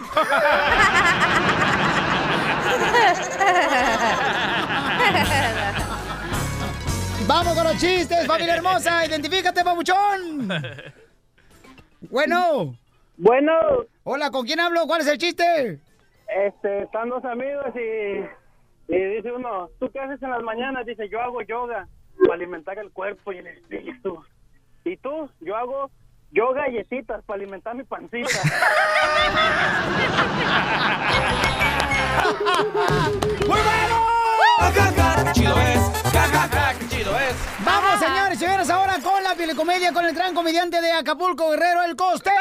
Vamos con los chistes, familia hermosa. Identifícate, papuchón. Bueno. Bueno. Hola, ¿con quién hablo? ¿Cuál es el chiste? Este, están dos amigos y, y dice uno, ¿tú qué haces en las mañanas? Dice, yo hago yoga para alimentar el cuerpo y el espíritu. ¿Y tú? Yo hago yo galletitas para alimentar mi pancita. ¡Muy bueno! ¡Qué chido es! ¡Ja, ja, ja, qué chido es! Vamos, señores y señoras, ahora con la comedia con el gran comediante de Acapulco, Guerrero, el costeño.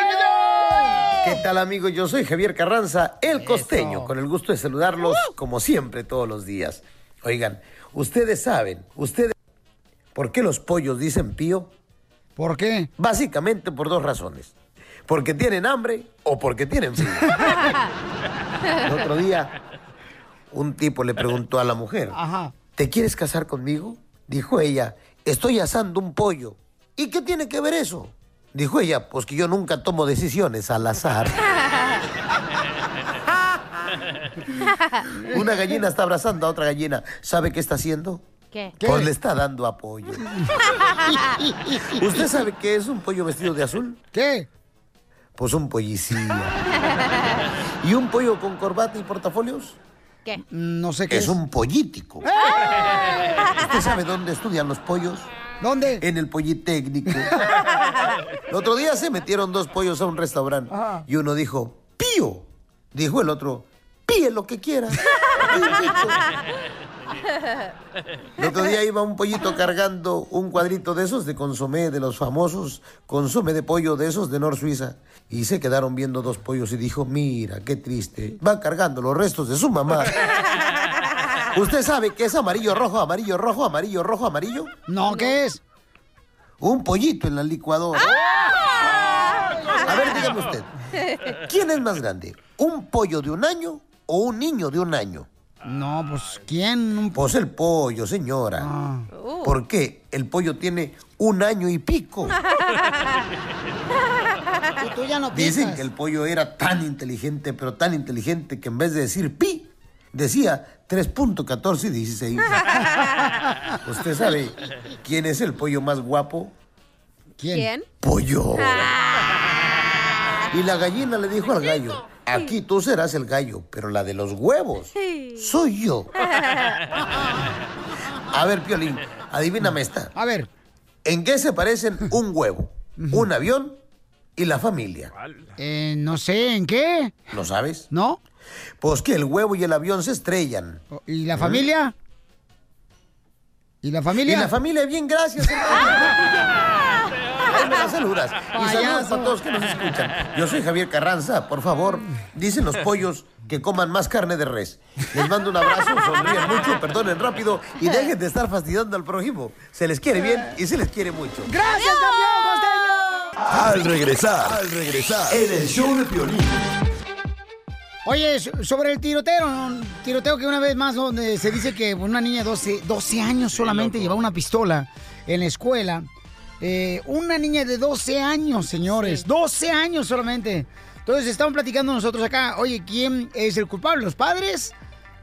¿Qué tal amigos? Yo soy Javier Carranza, el costeño, con el gusto de saludarlos como siempre todos los días. Oigan, ustedes saben, ustedes... ¿Por qué los pollos dicen pío? ¿Por qué? Básicamente por dos razones. Porque tienen hambre o porque tienen frío. El otro día, un tipo le preguntó a la mujer, Ajá. ¿te quieres casar conmigo? Dijo ella, estoy asando un pollo. ¿Y qué tiene que ver eso? Dijo ella, pues que yo nunca tomo decisiones al azar. Una gallina está abrazando a otra gallina. ¿Sabe qué está haciendo? ¿Qué? Pues le está dando apoyo. ¿Usted sabe qué es un pollo vestido de azul? ¿Qué? Pues un pollicía. ¿Y un pollo con corbata y portafolios? ¿Qué? No sé qué Es es. un pollítico. ¿Usted sabe dónde estudian los pollos? ¿Dónde? En el Politécnico. El otro día se metieron dos pollos a un restaurante Ajá. y uno dijo, pío. Dijo el otro, píe lo que quiera. El otro día iba un pollito cargando un cuadrito de esos de consomé, de los famosos consomé de pollo de esos de Nor Suiza. Y se quedaron viendo dos pollos y dijo, mira, qué triste. Va cargando los restos de su mamá. ¿Usted sabe qué es amarillo, rojo, amarillo, rojo, amarillo, rojo, amarillo? No, ¿qué es? Un pollito en la licuadora. A ver, dígame usted, ¿quién es más grande? ¿Un pollo de un año o un niño de un año? No, pues, ¿quién? Un- Pues el pollo, señora. Ah. ¿Por qué? El pollo tiene un año y pico. Y tú ya no Dicen piensas. que el pollo era tan inteligente, pero tan inteligente que en vez de decir pi, decía 3.1416. ¿Usted sabe quién es el pollo más guapo? ¿Quién? Pollo. Y la gallina le dijo al gallo, aquí tú serás el gallo, pero la de los huevos soy yo. A ver, Piolín, adivíname esta. A ver. ¿En qué se parecen un huevo, un avión y la familia? Eh, no sé, ¿en qué? ¿No sabes? ¿No? Pues que el huevo y el avión se estrellan. ¿Y la familia? ¿Y la familia? Y la familia, bien, gracias. Las saludas. Y saludos para todos que nos escuchan. Yo soy Javier Carranza, por favor. Dicen los pollos que coman más carne de res. Les mando un abrazo, sonríen mucho, perdonen rápido y dejen de estar fastidiando al prójimo. Se les quiere bien y se les quiere mucho. ¡Gracias, campeón costeño! Al regresar, al regresar, en el show de Piolín. Oye, so- sobre el tiroteo, tiroteo que una vez más donde se dice que una niña de 12, 12 años solamente llevaba una pistola en la escuela. Eh, una niña de 12 años, señores, 12 años solamente. Entonces estamos platicando nosotros acá, oye, ¿quién es el culpable? ¿Los padres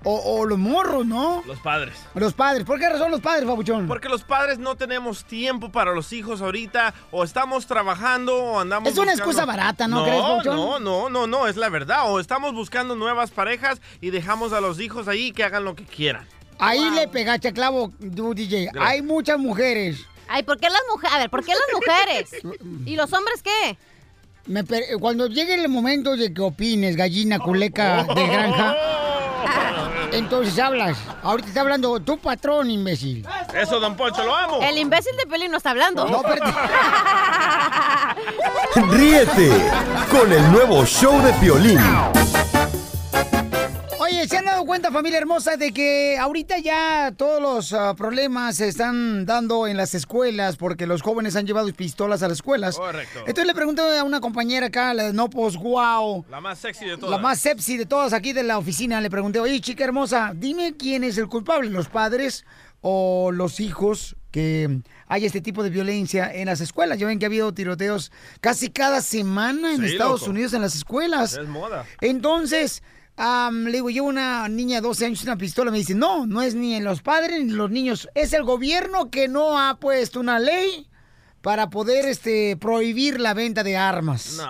o, o los morros, no? Los padres. Los padres. ¿Por qué razón los padres, Pabuchón? Porque los padres no tenemos tiempo para los hijos ahorita, o estamos trabajando, o andamos Es una buscando- excusa barata, ¿no crees, Pabuchón? No, no, no, no, es la verdad. O estamos buscando nuevas parejas y dejamos a los hijos ahí que hagan lo que quieran. Ahí le pegaste clavo, DJ. Gracias. Hay muchas mujeres. Ay, ¿por qué las mujeres? A ver, ¿por qué las mujeres? ¿Y los hombres qué? Me per- Cuando llegue el momento de que opines, gallina culeca de granja, entonces hablas. Ahorita está hablando tu patrón, imbécil. Eso, don Poncho, lo amo. El imbécil de Pelín no está hablando. No, Ríete con el nuevo show de Piolín. Oye, ¿se han dado cuenta, familia hermosa, de que ahorita ya todos los ah, problemas se están dando en las escuelas porque los jóvenes han llevado pistolas a las escuelas? Correcto. Entonces le pregunto a una compañera acá, la de No Pos Guau, La más sexy de todas. la más sepsi de todas aquí de la oficina, le pregunté, oye, chica hermosa, dime quién es el culpable, los padres o los hijos que hay este tipo de violencia en las escuelas. Ya ven que ha habido tiroteos casi cada semana en Sí, Estados loco. Unidos en las escuelas. Es moda. Entonces, le digo, llevo una niña de 12 años y una pistola. Me dice, no, no es ni en los padres ni los niños. Es el gobierno que no ha puesto una ley para poder este, prohibir la venta de armas.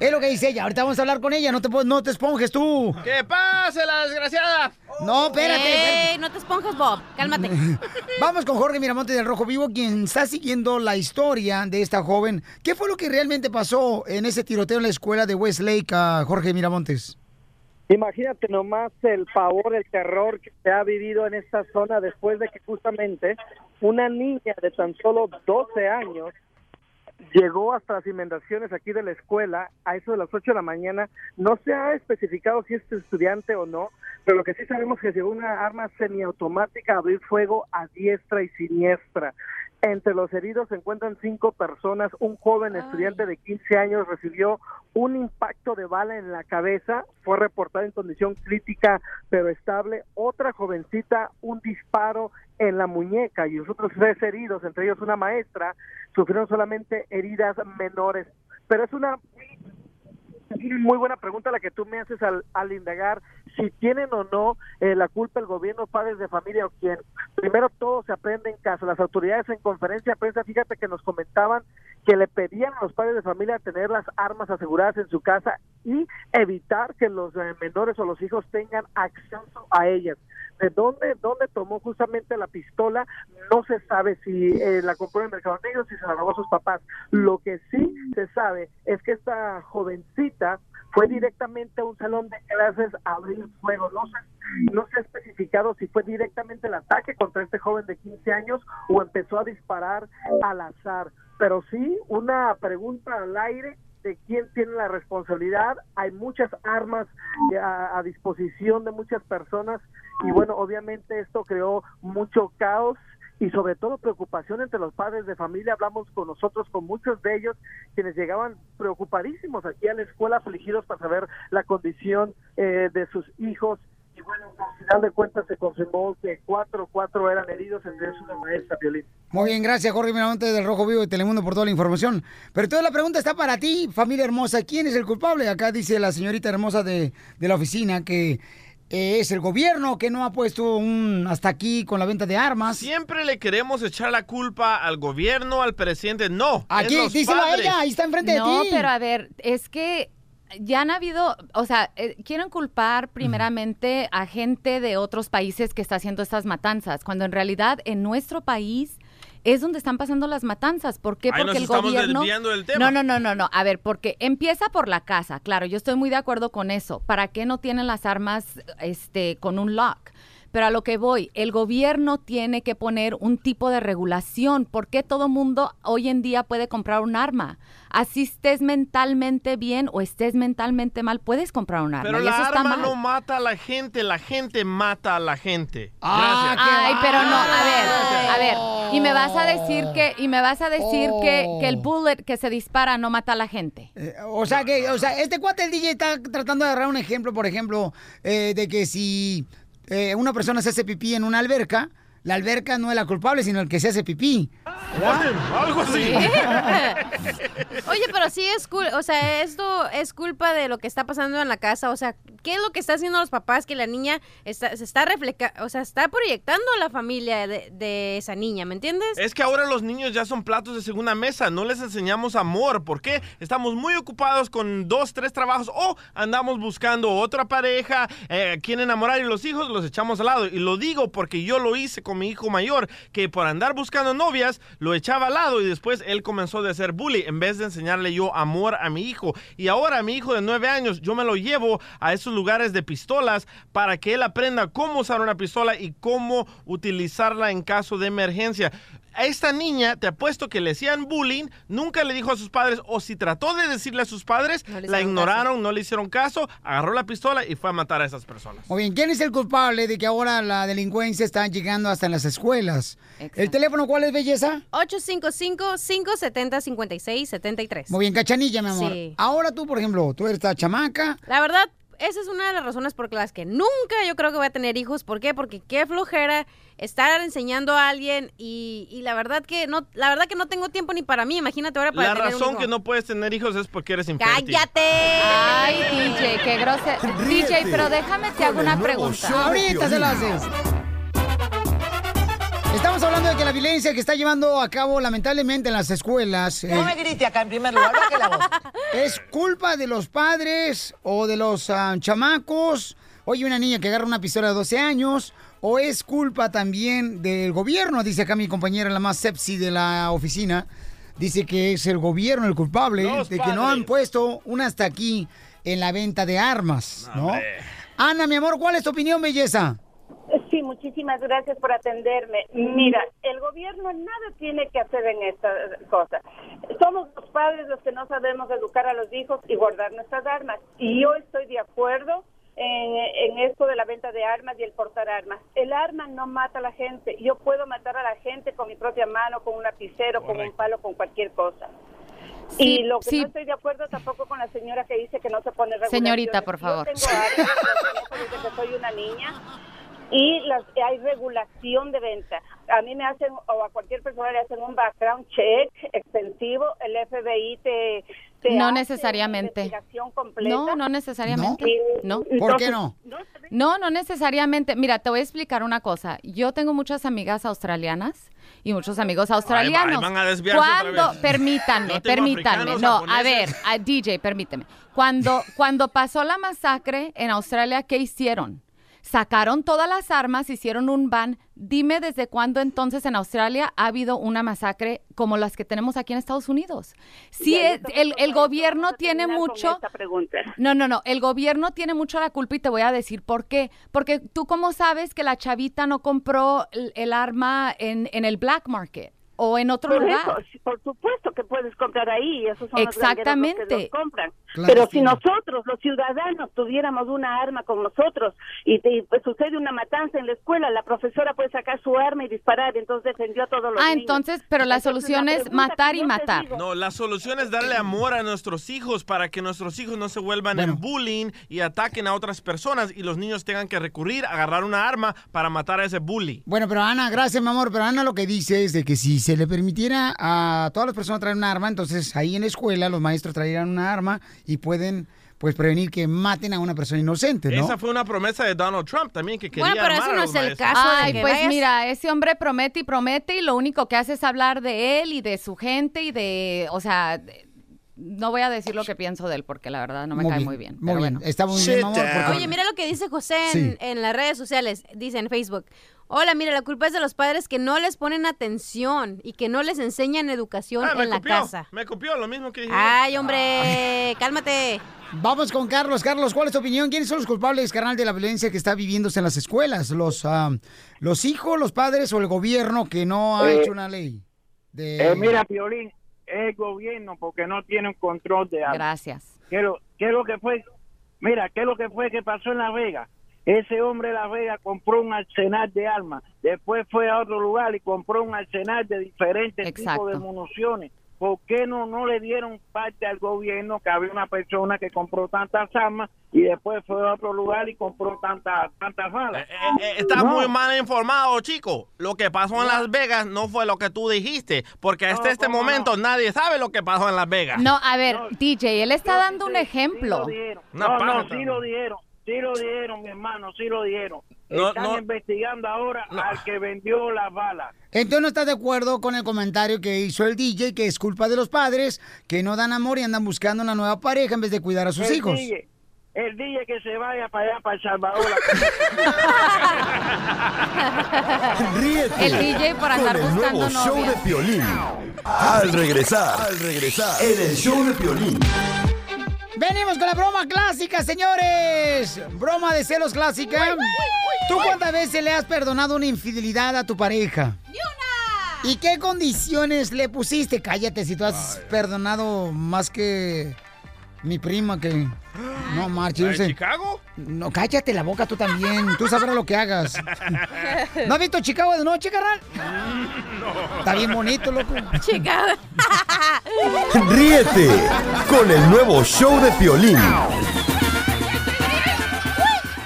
es lo que dice ella. Ahorita vamos a hablar con ella. No te, no te esponjes tú. ¡Que pase la desgraciada! No, espérate. Ey, no te esponjas, Bob. Cálmate. Vamos con Jorge Miramonte del Rojo Vivo, quien está siguiendo la historia de esta joven. ¿Qué fue lo que realmente pasó en ese tiroteo en la escuela de Westlake, a Jorge Miramontes? Imagínate nomás el pavor, el terror que se ha vivido en esta zona después de que justamente una niña de tan solo 12 años llegó hasta las inmediaciones aquí de la escuela a eso de las 8 de la mañana. No se ha especificado si es estudiante o no, pero lo que sí sabemos es que llegó una arma semiautomática a abrir fuego a diestra y siniestra. Entre los heridos se encuentran cinco personas. Un joven estudiante de 15 años recibió un impacto de bala en la cabeza. Fue reportado en condición crítica pero estable. Otra jovencita, un disparo en la muñeca y los otros tres heridos, entre ellos una maestra, sufrieron solamente heridas menores. Pero es una es una muy buena pregunta la que tú me haces al, al indagar si tienen o no eh, la culpa el gobierno, padres de familia o quién. Primero todo se aprende en casa. Las autoridades en conferencia de prensa, fíjate que nos comentaban que le pedían a los padres de familia tener las armas aseguradas en su casa y evitar que los eh, menores o los hijos tengan acceso a ellas. ¿De dónde, dónde tomó justamente la pistola? No se sabe si eh, la compró en el mercado negro, si se la robó a sus papás. Lo que sí se sabe es que esta jovencita fue directamente a un salón de clases a abrir fuego. No se, no se ha especificado si fue directamente el ataque contra este joven de 15 años o empezó a disparar al azar. Pero sí, una pregunta al aire de quién tiene la responsabilidad. Hay muchas armas a, a disposición de muchas personas y bueno, obviamente esto creó mucho caos y sobre todo preocupación entre los padres de familia. Hablamos con nosotros, con muchos de ellos, quienes llegaban preocupadísimos aquí a la escuela, afligidos para saber la condición eh, de sus hijos. Y bueno, al final de cuentas se confirmó que cuatro, cuatro eran heridos, entre ellos una maestra, Violín. Muy bien, gracias Jorge Miramonte del Rojo Vivo de Telemundo por toda la información. Pero toda la pregunta está para ti, familia hermosa. ¿Quién es el culpable? Acá dice la señorita hermosa de, de la oficina que eh, es el gobierno que no ha puesto un hasta aquí con la venta de armas. Siempre le queremos echar la culpa al gobierno, al presidente. No. Aquí, es los díselo a padres. ella, ahí está enfrente no, de ti. pero a ver, es que ya han habido, o sea, eh, quieren culpar primeramente a gente de otros países que está haciendo estas matanzas, cuando en realidad en nuestro país es donde están pasando las matanzas. ¿Por qué? Ahí Porque nos el estamos gobierno... desviando del tema. No, no, no, no, no. A ver, porque empieza por la casa. Claro, yo estoy muy de acuerdo con eso. ¿Para qué no tienen las armas este, con un lock? Pero a lo que voy, el gobierno tiene que poner un tipo de regulación. ¿Por qué todo mundo hoy en día puede comprar un arma? Así estés mentalmente bien o estés mentalmente mal, puedes comprar un arma. Pero y la eso está arma mal. no mata a la gente, la gente mata a la gente. Ah, Gracias. Ay, pero no, a ver, a ver, y me vas a decir que, y me vas a decir que, que el bullet que se dispara no mata a la gente. O sea que, o sea, este cuate el DJ está tratando de agarrar un ejemplo, por ejemplo, eh, de que si eh, una persona se hace pipí en una alberca, la alberca no es la culpable, sino el que se hace pipí. ¿verdad? Algo así. Oye, pero sí es cool, o sea, esto es culpa de lo que está pasando en la casa, o sea, ¿qué es lo que está haciendo los papás que la niña está, se está refleja, o sea, está proyectando a la familia de, de esa niña, ¿me entiendes? Es que ahora los niños ya son platos de segunda mesa, no les enseñamos amor. ¿Por qué? Estamos muy ocupados con dos, tres trabajos o andamos buscando otra pareja, eh, quien enamorar y los hijos los echamos al lado. Y lo digo porque yo lo hice con mi hijo mayor, que por andar buscando novias lo echaba al lado y después él comenzó de hacer bully en vez de enseñarle yo amor a mi hijo. Y ahora mi hijo de nueve años, yo me lo llevo a esos lugares de pistolas para que él aprenda cómo usar una pistola y cómo utilizarla en caso de emergencia. A esta niña, te apuesto que le hacían bullying, nunca le dijo a sus padres, o si trató de decirle a sus padres, No la ignoraron, no le hicieron caso, agarró la pistola y fue a matar a esas personas. Muy bien, ¿quién es el culpable de que ahora la delincuencia está llegando hasta en las escuelas? ¿El teléfono cuál es, belleza? 855-570-5673. Muy bien, cachanilla, mi amor. Sí. Ahora tú, por ejemplo, tú eres esta chamaca. La verdad, esa es una de las razones por las que nunca yo creo que voy a tener hijos. ¿Por qué? Porque qué flojera estar enseñando a alguien y, y la verdad que no, la verdad que no tengo tiempo ni para mí. Imagínate ahora para La tener un razón hijo. que no puedes tener hijos es porque eres infértil. ¡Cállate! Ay, DJ, qué grosero. DJ, pero déjame te hago una pregunta. Ahorita se lo haces. Estamos hablando de que la violencia que está llevando a cabo lamentablemente en las escuelas. No me grite acá en primer lugar, la voz. ¿Es culpa de los padres o de los ah, chamacos? Oye, una niña que agarra una pistola de 12 años. ¿O es culpa también del gobierno? Dice acá mi compañera, la más sepsi de la oficina. Dice que es el gobierno el culpable Los de que no han puesto un hasta aquí en la venta de armas, ¿no? Ana, mi amor, ¿cuál es tu opinión, belleza? Sí, muchísimas gracias por atenderme. Mira, el gobierno nada tiene que hacer en esta cosa. Somos los padres los que no sabemos educar a los hijos y guardar nuestras armas. Y yo estoy de acuerdo en, en esto de la venta de armas y el portar armas. El arma no mata a la gente. Yo puedo matar a la gente con mi propia mano, con un lapicero, con un palo, con cualquier cosa. Sí, y lo que sí. no estoy de acuerdo tampoco con la señora que dice que no se pone regulaciones. Señorita, por Yo favor. tengo armas, desde que soy una niña y las, hay regulación de venta. A mí me hacen, o a cualquier persona le hacen un background check extensivo, el FBI te... te No hace necesariamente. investigación completa. No, no necesariamente. No. ¿Por qué no? No, no necesariamente. Mira, te voy a explicar una cosa. Yo tengo muchas amigas australianas y muchos amigos australianos. ahí van a desviarse otra Cuando, vez. permítanme, No permítanme. No, a ver, a DJ, permíteme. Cuando, cuando pasó la masacre en Australia, ¿qué hicieron? Sacaron todas las armas, hicieron un ban. Dime desde cuándo entonces en Australia ha habido una masacre como las que tenemos aquí en Estados Unidos. Sí, es- el, el gobierno tiene mucho... No, no, no. El gobierno tiene mucho la culpa y te voy a decir por qué. Porque tú cómo sabes que la chavita no compró el, el arma en, en el black market o en otro Por lugar. eso, por supuesto que puedes comprar ahí, esos son los Exactamente. granjeros los que los compran. Pero si nosotros, los ciudadanos, tuviéramos una arma con nosotros y, te- y, pues, sucede una matanza en la escuela, la profesora puede sacar su arma y disparar, entonces defendió a todos los Ah, niños. entonces, pero la Entonces, solución la es matar y matar. digo- No, la solución es darle amor a nuestros hijos para que nuestros hijos no se vuelvan en bullying y ataquen a otras personas y los niños tengan que recurrir a agarrar una arma para matar a ese bully. Bueno, pero Ana, gracias, mi amor. Pero Ana lo que dice es de que si se le permitiera a todas las personas traer un arma, entonces ahí en la escuela los maestros traerían una arma y pueden pues prevenir que maten a una persona inocente, ¿no? Esa fue una promesa de Donald Trump también que quería Bueno, pero armar eso no es el maestros. caso. Ay, pues mira, ese hombre promete y promete y lo único que hace es hablar de él y de su gente y de, o sea, de- no voy a decir lo que pienso de él porque la verdad no me Muy cae bien, muy bien. muy pero bien. bueno. Está muy bien, mi amor, porque- Oye, mira lo que dice José en, Sí. en las redes sociales. Dice en Facebook. Hola, mira, la culpa es de los padres que no les ponen atención y que no les enseñan educación Ah, en la copió, casa. Me copió lo mismo que dije. Ay, hombre, cálmate. Vamos con Carlos. Carlos, ¿cuál es tu opinión? ¿Quiénes son los culpables, carnal, de la violencia que está viviéndose en las escuelas? ¿Los, ah, los hijos, los padres o el gobierno que no ha Eh, hecho una ley? De... Eh, mira, Piolín, el gobierno porque no tiene un control de algo. Gracias. ¿Qué es lo, qué es lo que fue? Mira, ¿qué es lo que fue que pasó en La Vega? Ese hombre de La Vega compró un arsenal de armas, después fue a otro lugar y compró un arsenal de diferentes Exacto. tipos de municiones. ¿Por qué no, no le dieron parte al gobierno que había una persona que compró tantas armas y después fue a otro lugar y compró tantas tantas balas? Eh, Estás No. muy mal informado, chico. Lo que pasó en Las Vegas no fue lo que tú dijiste, porque hasta este momento nadie sabe lo que pasó en Las Vegas. No, a ver, DJ, él está dando un ejemplo. Una no, paja no, sí lo dieron, sí lo dieron, mi hermano, sí lo dieron. No, Están no. investigando ahora al que vendió las balas. Entonces no estás de acuerdo con el comentario que hizo el DJ, que es culpa de los padres, que no dan amor y andan buscando una nueva pareja en vez de cuidar a sus el hijos. DJ, el DJ que se vaya para allá, para El Salvador. Ríete El DJ por andar con el buscando nuevo show de Piolín. Al regresar, al regresar, en el show de Piolín. Venimos con la broma clásica, señores. Broma de celos clásica. ¿Tú cuántas veces le has perdonado una infidelidad a tu pareja? ¿Y qué condiciones le pusiste? Cállate, si tú has perdonado más que mi prima que... No, marche, yo ¿La de. Chicago? No, cállate la boca tú también. Tú sabrás lo que hagas. ¿No has visto Chicago de noche, carnal? Está bien bonito, loco. Chicago. Ríete con el nuevo show de Piolín.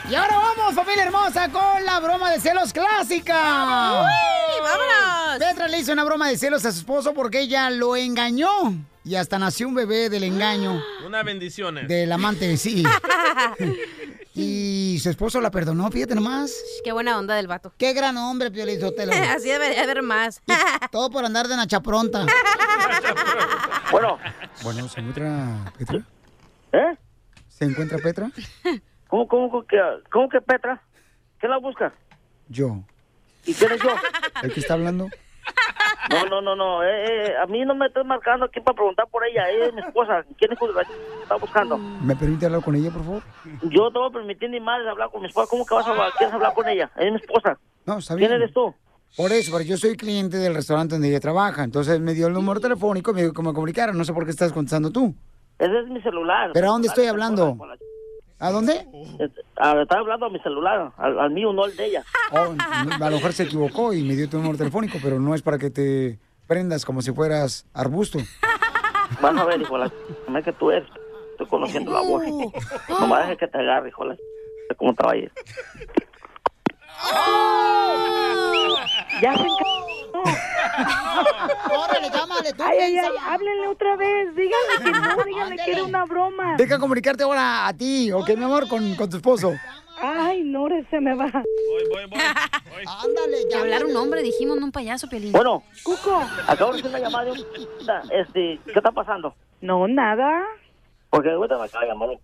Y ahora vamos, familia hermosa, con la broma de celos clásica. ¡Uy, vámonos! Petra le hizo una broma de celos a su esposo porque ella lo engañó. Y hasta nació un bebé del engaño Una bendición. del amante, sí. Y su esposo la perdonó, fíjate nomás. Qué buena onda del vato. Qué gran hombre, Pio Lizotelo. Así debería haber más. Todo por andar de nacha pronta. Bueno. Bueno, ¿se encuentra Petra? ¿Eh? ¿Se encuentra Petra? ¿Cómo, cómo, cómo que, cómo que Petra? ¿Qué la busca? Yo. ¿Y quién es yo? ¿El que está hablando? No, no, no, no. Eh, eh, a mí no me estoy marcando aquí para preguntar por ella. Ella es mi esposa. ¿Quién es la que está buscando? ¿Me permite hablar con ella, por favor? Yo te voy a permitir ni madre hablar con mi esposa. ¿Cómo que vas a hablar? ¿Quieres hablar con ella? Es mi esposa. No, está bien. ¿Quién eres tú? Por eso, pero yo soy cliente del restaurante donde ella trabaja. Entonces me dio el número telefónico y me dijo que me comunicara. No sé por qué estás contestando tú. Ese es mi celular. ¿Pero a dónde estoy hablando? ¿A dónde? Estaba hablando a mi celular, al, al mío, no al de ella. Oh, a lo mejor se equivocó y me dio tu número telefónico, pero no es para que te prendas como si fueras arbusto. Vas a ver, hijo, la ch- que tú eres. Estoy conociendo la voz. No me dejes que te agarre, hijo. la ch- ¿Cómo te va a ir? Ya se ¡Órale, llámale tú! Ay, ay, ay, háblenle otra vez. Díganle que no, díganle que era una broma. Deja comunicarte ahora a ti, ¿ok, mi amor? Con, con tu esposo. Ay, no, se me va. Ándale, Que hablar un hombre, dijimos, no un payaso, Pelín. Bueno, Cuco. acabo de recibir una llamada de un... Este, ¿qué está pasando? No, nada. Porque ahorita me acaba de llamar un...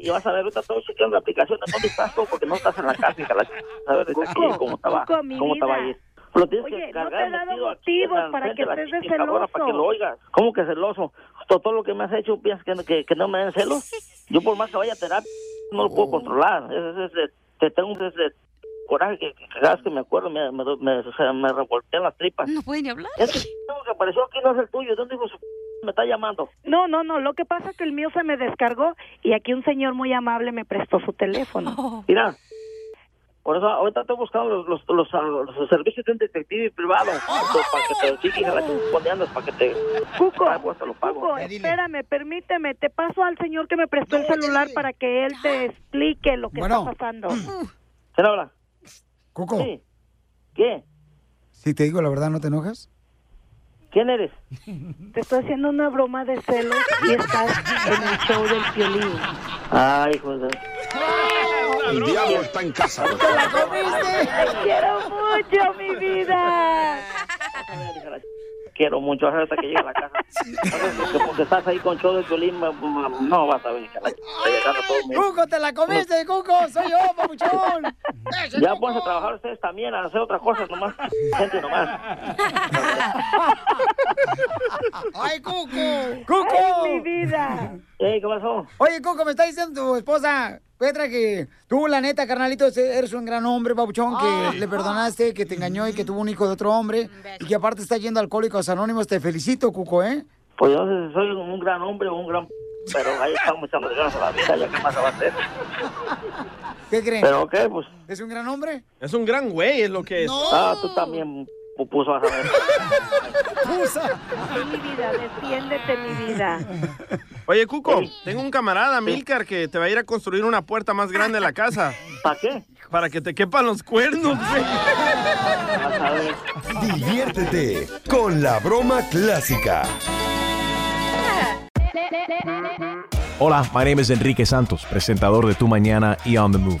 Y vas a ver, ahorita estoy chequeando la aplicación de dónde estás tú, porque no estás en la casa, hija. La... A ver, aquí, Cuco, cómo Cuco, mi cómo te va a vida. ir. Lo tienes Oye, que no te he dado aquí motivos para que estés de cabrona, Para que celoso. lo oigas. ¿Cómo que celoso? Todo, todo lo que me has hecho, ¿piensas que, que, que no me den celos? Yo por más que vaya a terapia, no lo puedo controlar. Es, es, es- te tengo ese coraje que, que cada vez que me acuerdo me, me, me, o sea, me revoltean las tripas. No puede ni hablar. Ese c- que apareció aquí no es el tuyo. ¿Dónde dijo su me está llamando. No, no, no, lo que pasa es que el mío se me descargó y aquí un señor muy amable me prestó su teléfono. Mira, por eso ahorita estoy buscando los, los, los, ah, los servicios de un detective privado Entonces, para que te sigas la chisponeando, para que te... Cuco, Ah, pues, te lo pago. Cuco, espérame, permíteme, te paso al señor que me prestó el celular para que él te explique lo que Bueno. está pasando. ¿Quién habla? Coco, ¿Qué? si te digo la verdad, ¿no te enojas? ¿Quién eres? Te estoy haciendo una broma de celos y estás en el show del violín. Ay, hijo de... El diablo está en casa. ¡Te la comiste! ¡Te quiero mucho, mi vida! Quiero mucho hasta que llegue a la casa. Como que estás ahí con show de violín, no vas a ver. Cuco, te la comiste, Cuco, soy yo, papuchón. Ya pueden a trabajar ustedes también, a hacer otras cosas nomás. Gente nomás. ¡Ay, Cuco! ¡Cuco! ¡Ay, mi vida! Ey, ¿qué pasó? Oye, Cuco, me está diciendo tu esposa, Petra, que tú, la neta, carnalito, eres un gran hombre, papuchón, que le perdonaste, que te engañó y que tuvo un hijo de otro hombre, y que aparte está yendo a Alcohólicos Anónimos. Te felicito, Cuco, ¿eh? Pues yo no sé si soy un gran hombre o un gran... Pero ahí estamos echando ganas a la vida, ya qué más va a hacer. ¿Qué creen? ¿Pero qué? Pues... ¿Es un gran hombre? Es un gran güey, es lo que es. Ah, tú también, pupuso, vas a ver. Ay, mi vida, defiéndete, mi vida. Oye, Cuco, tengo un camarada, Milcar, que te va a ir a construir una puerta más grande en la casa. ¿Para qué? Para que te quepan los cuernos, güey. Diviértete con la broma clásica. Hola, my name is Enrique Santos, presentador de Tu Mañana y On the Move.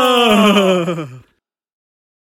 Ah!